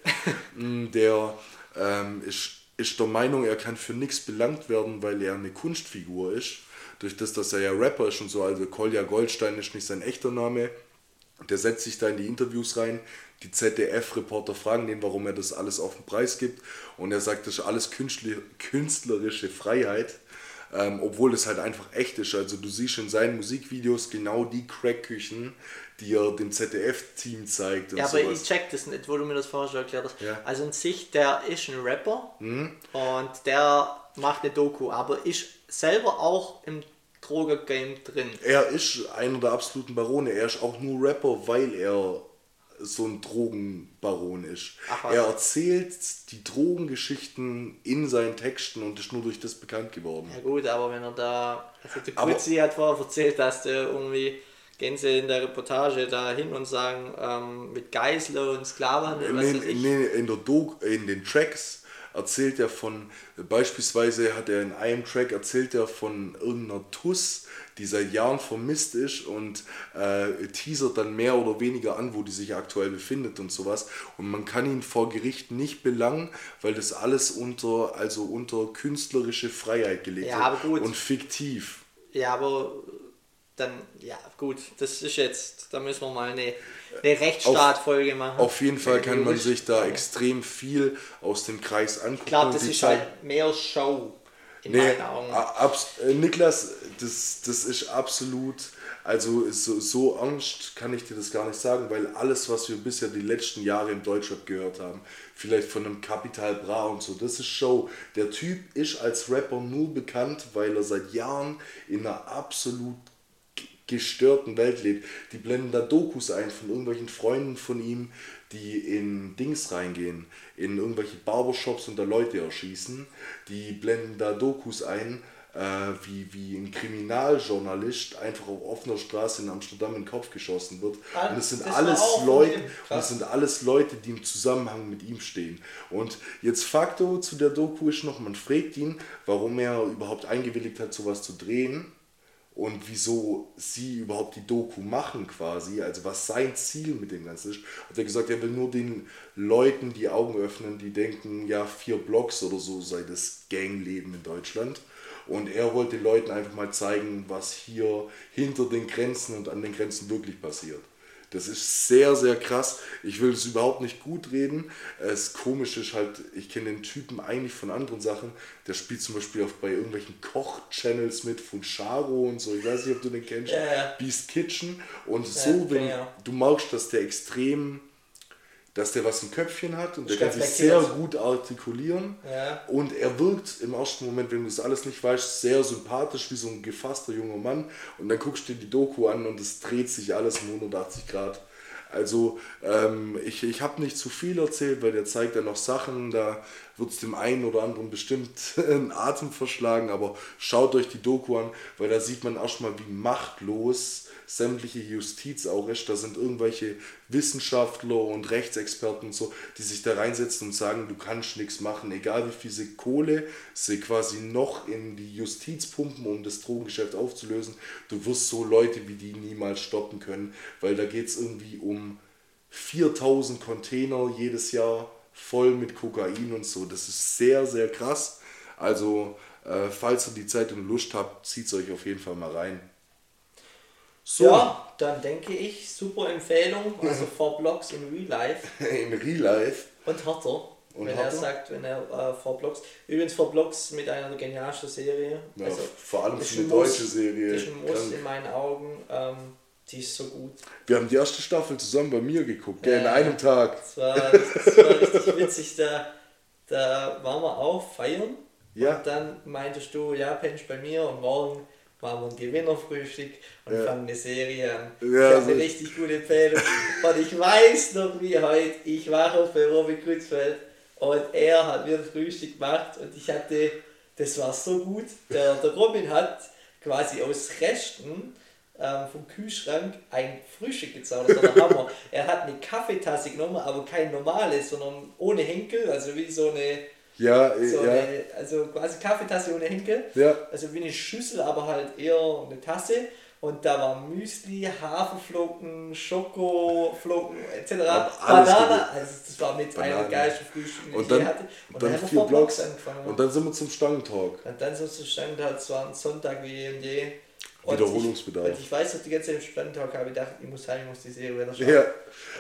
Mm, der ähm, ist, ist der Meinung, er kann für nichts belangt werden, weil er eine Kunstfigur ist. Durch das, dass er ja Rapper ist und so, also Kolja Goldstein ist nicht sein echter Name. Der setzt sich da in die Interviews rein. Die ZDF-Reporter fragen den, warum er das alles auf den Preis gibt. Und er sagt, das ist alles künstlerische Freiheit. Ähm, obwohl es halt einfach echt ist. Also du siehst in seinen Musikvideos genau die Crackküchen, die er dem ZDF-Team zeigt und Ja, aber sowas. ich check das nicht, wo du mir das vorher schon erklärt hast. Ja. Mhm. Also in sich, der ist ein Rapper und der macht eine Doku, aber ist selber auch im Droger-Game drin. Er ist einer der absoluten Barone. Er ist auch nur Rapper, weil er so ein Drogenbaron ist. Ach er erzählt die Drogengeschichten in seinen Texten und ist nur durch das bekannt geworden. Ja gut, aber wenn er da, also der Kutzi hat vorher erzählt, dass der irgendwie gehen sie in der Reportage da hin und sagen, ähm, mit Geißler und Sklavenhandel, was weiß ich. nee, in, der Doku, in den Tracks erzählt er von, beispielsweise hat er in einem Track erzählt er von irgendeiner Tuss, die seit Jahren vermisst ist und äh, teasert dann mehr oder weniger an, wo die sich aktuell befindet und sowas. Und man kann ihn vor Gericht nicht belangen, weil das alles unter, also unter künstlerische Freiheit gelegt Ja, wird und fiktiv. Ja, aber dann, ja gut, das ist jetzt, da müssen wir mal eine, eine Rechtsstaatfolge machen. Auf jeden Fall kann man sich da extrem viel aus dem Kreis angucken. Ich glaube, das ist halt mehr Show in Nee, meinen Augen. äh, Niklas, das, das ist absolut, also so, so ernst kann ich dir das gar nicht sagen, weil alles, was wir bisher die letzten Jahre im Deutschrap gehört haben, vielleicht von einem Capital Bra und so, das ist Show. Der Typ ist als Rapper nur bekannt, weil er seit Jahren in einer absolut gestörten Welt lebt. Die blenden da Dokus ein von irgendwelchen Freunden von ihm, die in Dings reingehen, in irgendwelche Barbershops und da Leute erschießen. Die blenden da Dokus ein, äh, wie, wie ein Kriminaljournalist einfach auf offener Straße in Amsterdam in den Kopf geschossen wird. Ah, Und es sind alles Leute, und es sind alles Leute, die im Zusammenhang mit ihm stehen. Und jetzt Fakto zu der Doku ist noch, man fragt ihn, warum er überhaupt eingewilligt hat, sowas zu drehen und wieso sie überhaupt die Doku machen quasi, also was sein Ziel mit dem Ganzen ist, hat er gesagt, er will nur den Leuten die Augen öffnen, die denken, ja, vier Blocks oder so sei das Gangleben in Deutschland. Und er wollte den Leuten einfach mal zeigen, was hier hinter den Grenzen und an den Grenzen wirklich passiert. Das ist sehr, sehr krass. Ich will es überhaupt nicht gut reden. Es komisch ist halt, ich kenne den Typen eigentlich von anderen Sachen. Der spielt zum Beispiel auch bei irgendwelchen Koch-Channels mit von Charo und so. Ich weiß nicht, ob du den kennst. Ja. Beast Kitchen. Und Ja, so, wenn ja. du merkst, dass der extrem, dass der was im Köpfchen hat und der kann sich sehr gut artikulieren. Ja. Und er wirkt im ersten Moment, wenn du es alles nicht weißt, sehr sympathisch wie so ein gefasster junger Mann. Und dann guckst du dir die Doku an und es dreht sich alles um 180 Grad. Also ähm, ich, ich habe nicht zu viel erzählt, weil der zeigt ja noch Sachen, da wird es dem einen oder anderen bestimmt einen Atem verschlagen, aber schaut euch die Doku an, weil da sieht man erstmal, wie machtlos sämtliche Justiz auch ist. Da sind irgendwelche Wissenschaftler und Rechtsexperten und so, die sich da reinsetzen und sagen, du kannst nichts machen, egal wie viel sie Kohle sie quasi noch in die Justiz pumpen, um das Drogengeschäft aufzulösen. Du wirst so Leute wie die niemals stoppen können, weil da geht es irgendwie um 4000 Container jedes Jahr voll mit Kokain und so. Das ist sehr, sehr krass. Also, äh, falls ihr die Zeit und Lust habt, zieht es euch auf jeden Fall mal rein. So, Ja, dann denke ich, super Empfehlung. Also Four Blocks in Real Life in Real Life. und härter. Und wenn er härter? sagt, wenn er äh, Four Blocks. Übrigens Four Blocks mit einer der genialsten Serie. Ja, also, vor allem ist für eine Muss. deutsche Serie. Das ist ein Muss in meinen Augen. Ähm, die ist so gut. Wir haben die erste Staffel zusammen bei mir geguckt, gell, in Ja. einem Tag. Das war, das war richtig witzig. Da, da waren wir auch feiern. Ja. Und dann meintest du, ja, pennst bei mir und morgen machen wir ein Gewinnerfrühstück und Ja. fangen eine Serie an. Ja, ich habe so- eine richtig gute Empfehlung. und ich weiß noch wie heute, ich war auf bei Robin Kutzfeld und er hat mir ein Frühstück gemacht und ich hatte, das war so gut. Der, der Robin hat quasi aus Resten ähm, vom Kühlschrank ein Frühstück gezaubert. Das war der Hammer. Er hat eine Kaffeetasse genommen, aber kein normales, sondern ohne Henkel, also wie so eine, Ja, so ja, eine also quasi Kaffeetasse ohne Henkel. ja. Also wie eine Schüssel, aber halt eher eine Tasse. Und da war Müsli, Haferflocken, Schokoflocken etc. Banane. Also das war mit einer Banane. der geilsten Frühstücken, die Und ich dann, je hatte. und dann haben wir vier Blocks. angefangen. Und dann sind wir zum Stangentalk. Und dann so zustande hat, es war ein Sonntag wie eh und je. Und Wiederholungsbedarf. Ich, und ich weiß noch die ganze Zeit im Standtag habe ich gedacht, ich muss heim, ich muss die Serie wieder schauen. Ja,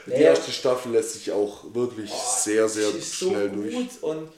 die erste Staffel lässt sich auch wirklich Oh, sehr, sehr schnell so durch. und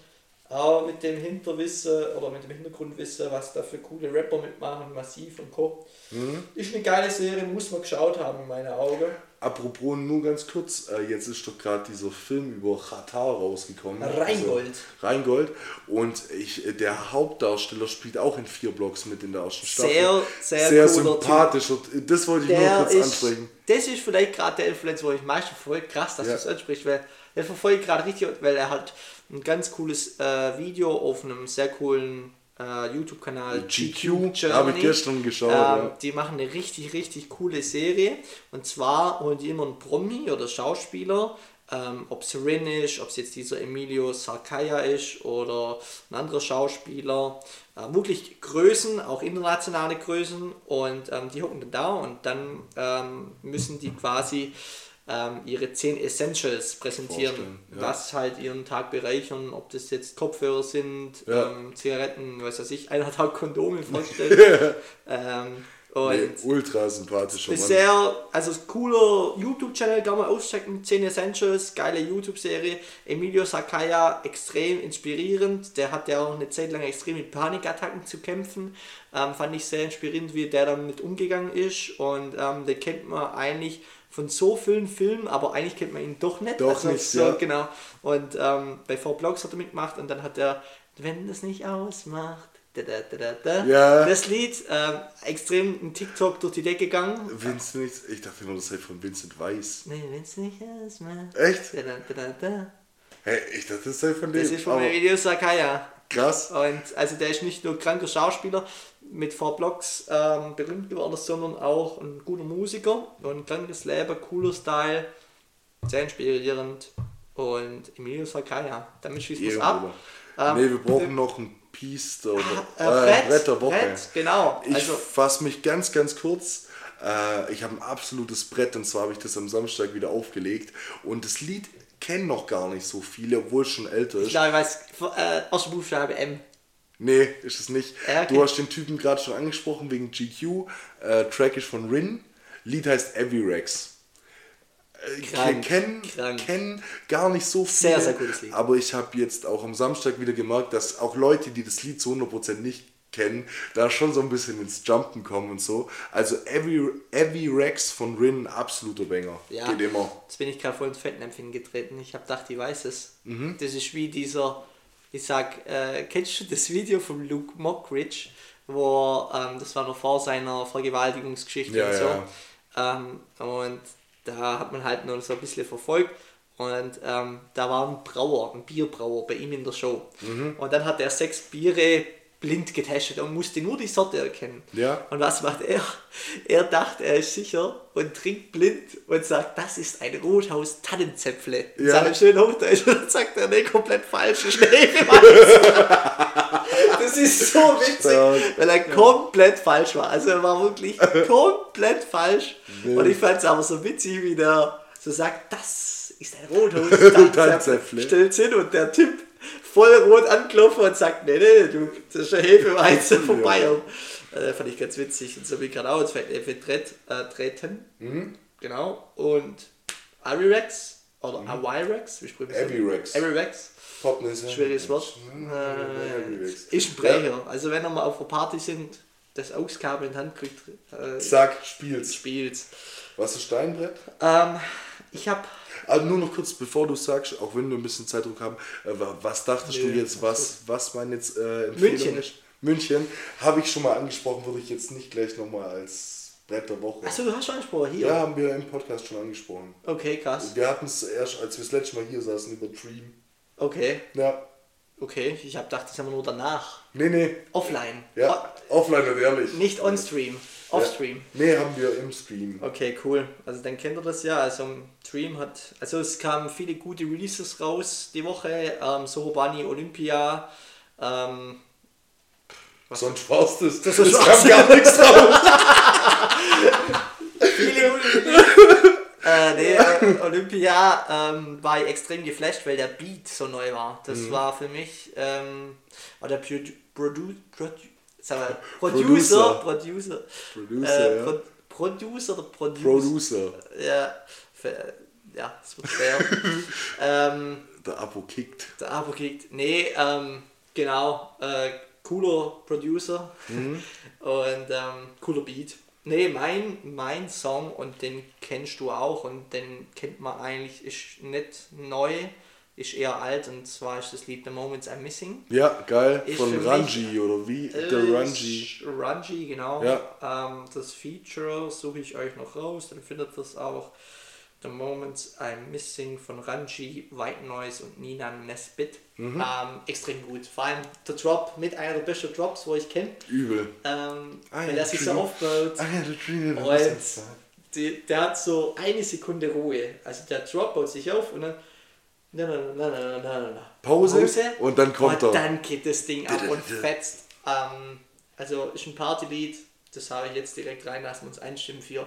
auch mit dem Hinterwissen oder mit dem Hintergrundwissen, was da für coole Rapper mitmachen, Massiv und Co. Mhm. Ist eine geile Serie, muss man geschaut haben in meinen Augen. Apropos nur ganz kurz, äh, jetzt ist doch gerade dieser Film über Katar rausgekommen. Rheingold. Also, Rheingold. Und ich, äh, der Hauptdarsteller spielt auch in vier Blocks mit in der ersten Staffel. Sehr, sehr sehr sympathisch. Und äh, das wollte ich nur Der kurz ist, ansprechen. das ist vielleicht gerade der Influencer, wo ich meistens verfolge. Krass, dass Ja. du es ansprichst, weil der verfolgt gerade richtig, weil er hat ein ganz cooles äh, Video auf einem sehr coolen äh, YouTube-Kanal GQ, habe ich gestern geschaut, Ähm, ja. Die machen eine richtig, richtig coole Serie. Und zwar holen die immer einen Promi oder Schauspieler, ähm, ob es Rin ist, ob es jetzt dieser Emilio Sarkaya ist oder ein anderer Schauspieler. Äh, wirklich Größen, auch internationale Größen. Und ähm, die hocken dann da und dann ähm, müssen die quasi ähm, ihre 10 Essentials präsentieren, ja. was halt ihren Tag bereichern, ob das jetzt Kopfhörer sind, Ja. ähm, Zigaretten, was weiß ich, einer Tag Kondome vorstellen. ähm, und Nee, ultra sympathischer Mann. sehr, also cooler YouTube-Channel, kann man auschecken, 10 Essentials, geile YouTube-Serie. Emilio Sakaya, extrem inspirierend. Der hat ja auch eine Zeit lang extrem mit Panikattacken zu kämpfen. Ähm, fand ich sehr inspirierend, wie der damit umgegangen ist. Und ähm, den kennt man eigentlich von so vielen Filmen, aber eigentlich kennt man ihn doch nicht. Doch nicht, so, ja. Genau. Und ähm, bei Four Blocks hat er mitgemacht und dann hat er, wenn das nicht ausmacht, da, da, da, Ja. das Lied, ähm, extrem in TikTok durch die Decke gegangen. Vincent, nicht- ich dachte immer, das sei von Vincent Weiss. Nee, wenn's nicht ausmacht. Echt? Hey, ich dachte, das sei von dem. Das ist von Emilio Sakaya. krass. Und also der ist nicht nur kranker Schauspieler mit Four Blocks ähm, berühmt geworden, sondern auch ein guter Musiker und ein krankes Leben, cooler Style, sehr inspirierend. Und Emilio Sakaya, damit schließt man es ab. Ähm, nee, wir brauchen noch ein Piece der, Äh, äh, Brett, der Woche. Brett, genau. Ich also, fasse mich ganz, ganz kurz. Äh, ich habe ein absolutes Brett und zwar habe ich das am Samstag wieder aufgelegt. Und das Lied kennen noch gar nicht so viele, obwohl es schon älter ich ist. glaube, ich weiß, äh, erste Buchstabe M. Nee, ist es nicht. Okay. Du hast den Typen gerade schon angesprochen wegen GQ. Äh, Track ist von Rin. Lied heißt Avirex. Krank, kennen krank. kenn gar nicht so viele. Sehr, sehr gutes Lied. Aber ich habe jetzt auch am Samstag wieder gemerkt, dass auch Leute, die das Lied zu 100% nicht kennen, da schon so ein bisschen ins Jumpen kommen und so. Also Every, Every Rex von Rin, absoluter Banger. Ja, Geht immer. jetzt bin ich gerade voll ins Fettnäpfchen getreten. Ich habe gedacht, ich weiß es. Mhm. Das ist wie dieser, ich sag, äh, kennst du das Video von Luke Mockridge, wo, ähm, das war noch vor seiner Vergewaltigungsgeschichte Ja, und so. ja. Ähm, und da hat man halt noch so ein bisschen verfolgt. Und ähm, da war ein Brauer, ein Bierbrauer bei ihm in der Show. Mhm. Und dann hat er sechs Biere blind getestet und musste nur die Sorte erkennen. Ja. Und was macht er? Er dachte, er ist sicher und trinkt blind und sagt, das ist ein Rothaus Tannenzäpfle. In Ja. seinem schönen Hochdeutsch. Und dann sagt er, nee, komplett falsch. Das ist so witzig, weil er komplett falsch war. Also er war wirklich komplett falsch. Und ich fand es aber so witzig, wie der so sagt, das ist ein Rothaus Tannenzäpfle. Tannenzäpfle. Stellt hin und der Typ voll rot anklopfen und sagt, nee, nee, du, das ist eine Hefeweizen von Ja. Bayern. Äh, fand ich ganz witzig. Und so bin ich gerade auch ins tret, äh, treten. Mhm. Genau. Und Arirex oder Awirex, wie spricht man das? Avirex. Avirex. Popness, ja. Schwieriges Wort. Äh, ist ein Brecher. Also wenn ihr mal auf einer Party sind, das Auskabel in die Hand kriegt, äh, Zack, spiel's. spielt. Was ist Steinbrett? Ähm, ich habe Also nur noch kurz, bevor du sagst, auch wenn wir ein bisschen Zeitdruck haben, äh, wa- was dachtest du Nö, jetzt, was, was meine jetzt äh, Empfehlung München. ist? München, habe ich schon mal angesprochen, würde ich jetzt nicht gleich nochmal als Brett der Woche. Achso, du hast schon angesprochen hier. Ja, haben wir im Podcast schon angesprochen. Okay, krass. Wir hatten es erst, als wir das letzte Mal hier saßen, über Dream. Okay, Ja. okay. Ich habe gedacht, das haben wir nur danach. Nee, nee. Offline. Ja, offline und ehrlich. O nicht on-stream. Off-stream. Ja. Nee, haben wir im Stream. Okay, cool. Also dann kennt ihr das ja. Also Dream hat, also es kamen viele gute Releases raus die Woche. Ähm, Sohobani Olympia. Ähm, Sonst war's das. Das, war's. kam gar nichts raus. viele gute Releases. äh, nee, äh, Olympia ähm, war ich extrem geflasht, weil der Beat so neu war. Das war für mich, ähm, war der Produ Produ Produ sag mal, Producer, Producer, Producer, äh, ja. Pro Producer oder Producer? Producer. Ja, ja, es wird schwer. ähm, Der Abo kickt. der Abo kriegt. Nee, ähm, genau. Äh, cooler Producer Mhm. und ähm, cooler Beat. Nee, mein, mein Song und den kennst du auch und den kennt man eigentlich, ist nicht neu, ist eher alt und zwar ist das Lied The Moments I'm Missing. Ja, geil. Ist Von mich- Ranji oder wie? Äh, Der Ranji. Ranji, genau. Ja. Ähm, das Feature suche ich euch noch raus, dann findet ihr es auch. The Moments I'm Missing von Ranji, White Noise und Nina Nesbitt. Mhm. Ähm, extrem gut. Vor allem der Drop mit einer der besten Drops, wo ich kenne. Übel. Ähm, weil ja, er sich so aufbaut. Und die, der hat so eine Sekunde Ruhe. Also der Drop baut sich auf und dann. Na, na, na, na, na, na, na. Pause, und dann kommt und er. dann geht das Ding ab und fetzt. Ähm, also ist ein Partylied, das habe ich jetzt direkt rein, lassen wir uns einstimmen für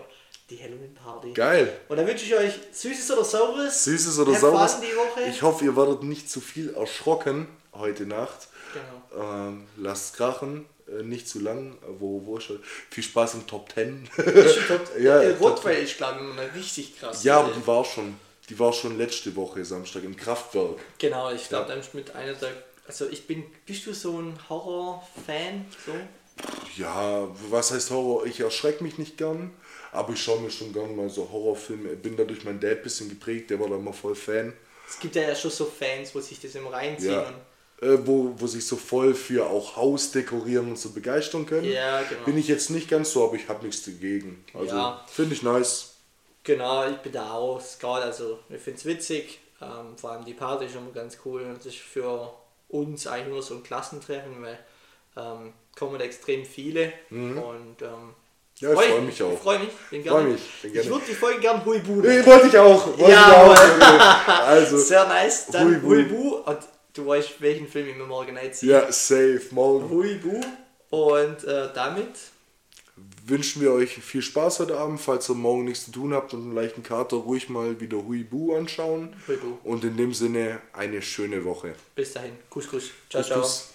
die Halloween Party. Geil. Und dann wünsche ich euch Süßes oder Saures. Süßes oder Saures. die Woche. Ich hoffe, ihr werdet nicht zu viel erschrocken heute Nacht. Genau. Ähm, lasst krachen, äh, nicht zu lang. Äh, Wo, wo schon? Viel Spaß im Top 10. Ist schon top. Ja, äh, Rotweil ist, glaube ich, richtig krass. ja, aber die war schon. Die war schon letzte Woche Samstag im Kraftwerk. Genau, ich glaube, dann ist mit einer der. Also ich bin. Bist du so ein Horror-Fan? So? Ja, was heißt Horror? Ich erschrecke mich nicht gern, aber ich schaue mir schon gern mal so Horrorfilme. Bin da durch meinen Dad ein bisschen geprägt, der war da immer voll Fan. Es gibt ja schon so Fans, wo sich das immer reinziehen. Ja. Äh, wo, wo sich so voll für auch Haus dekorieren und so begeistern können. Ja, genau. Bin ich jetzt nicht ganz so, aber ich habe nichts dagegen. Also Ja. finde ich nice. Genau, ich bin da auch Scout, also ich finde es witzig. Ähm, vor allem die Party ist immer ganz cool und das ist für uns eigentlich nur so ein Klassentreffen, weil ähm, kommen extrem viele und ähm, Ja, ich freu mich auch. Ich freue mich, bin Freu gerne. mich, bin gerne. Ich würde die Folge gern Huibu Nee, nennen. wollte ich auch. Wollte Ja, ich auch. Also, Sehr nice, dann Huibu. Huibu und du weißt, welchen Film ich mir morgen einziehe. ja, safe. Morgen Huibu und äh, damit wünschen wir euch viel Spaß heute Abend. Falls ihr morgen nichts zu tun habt und einen leichten Kater, ruhig mal wieder Huibu anschauen. Huibu. Und in dem Sinne eine schöne Woche. bis dahin. Kuss, Kuss. Ciao, Kuss, ciao. kuss.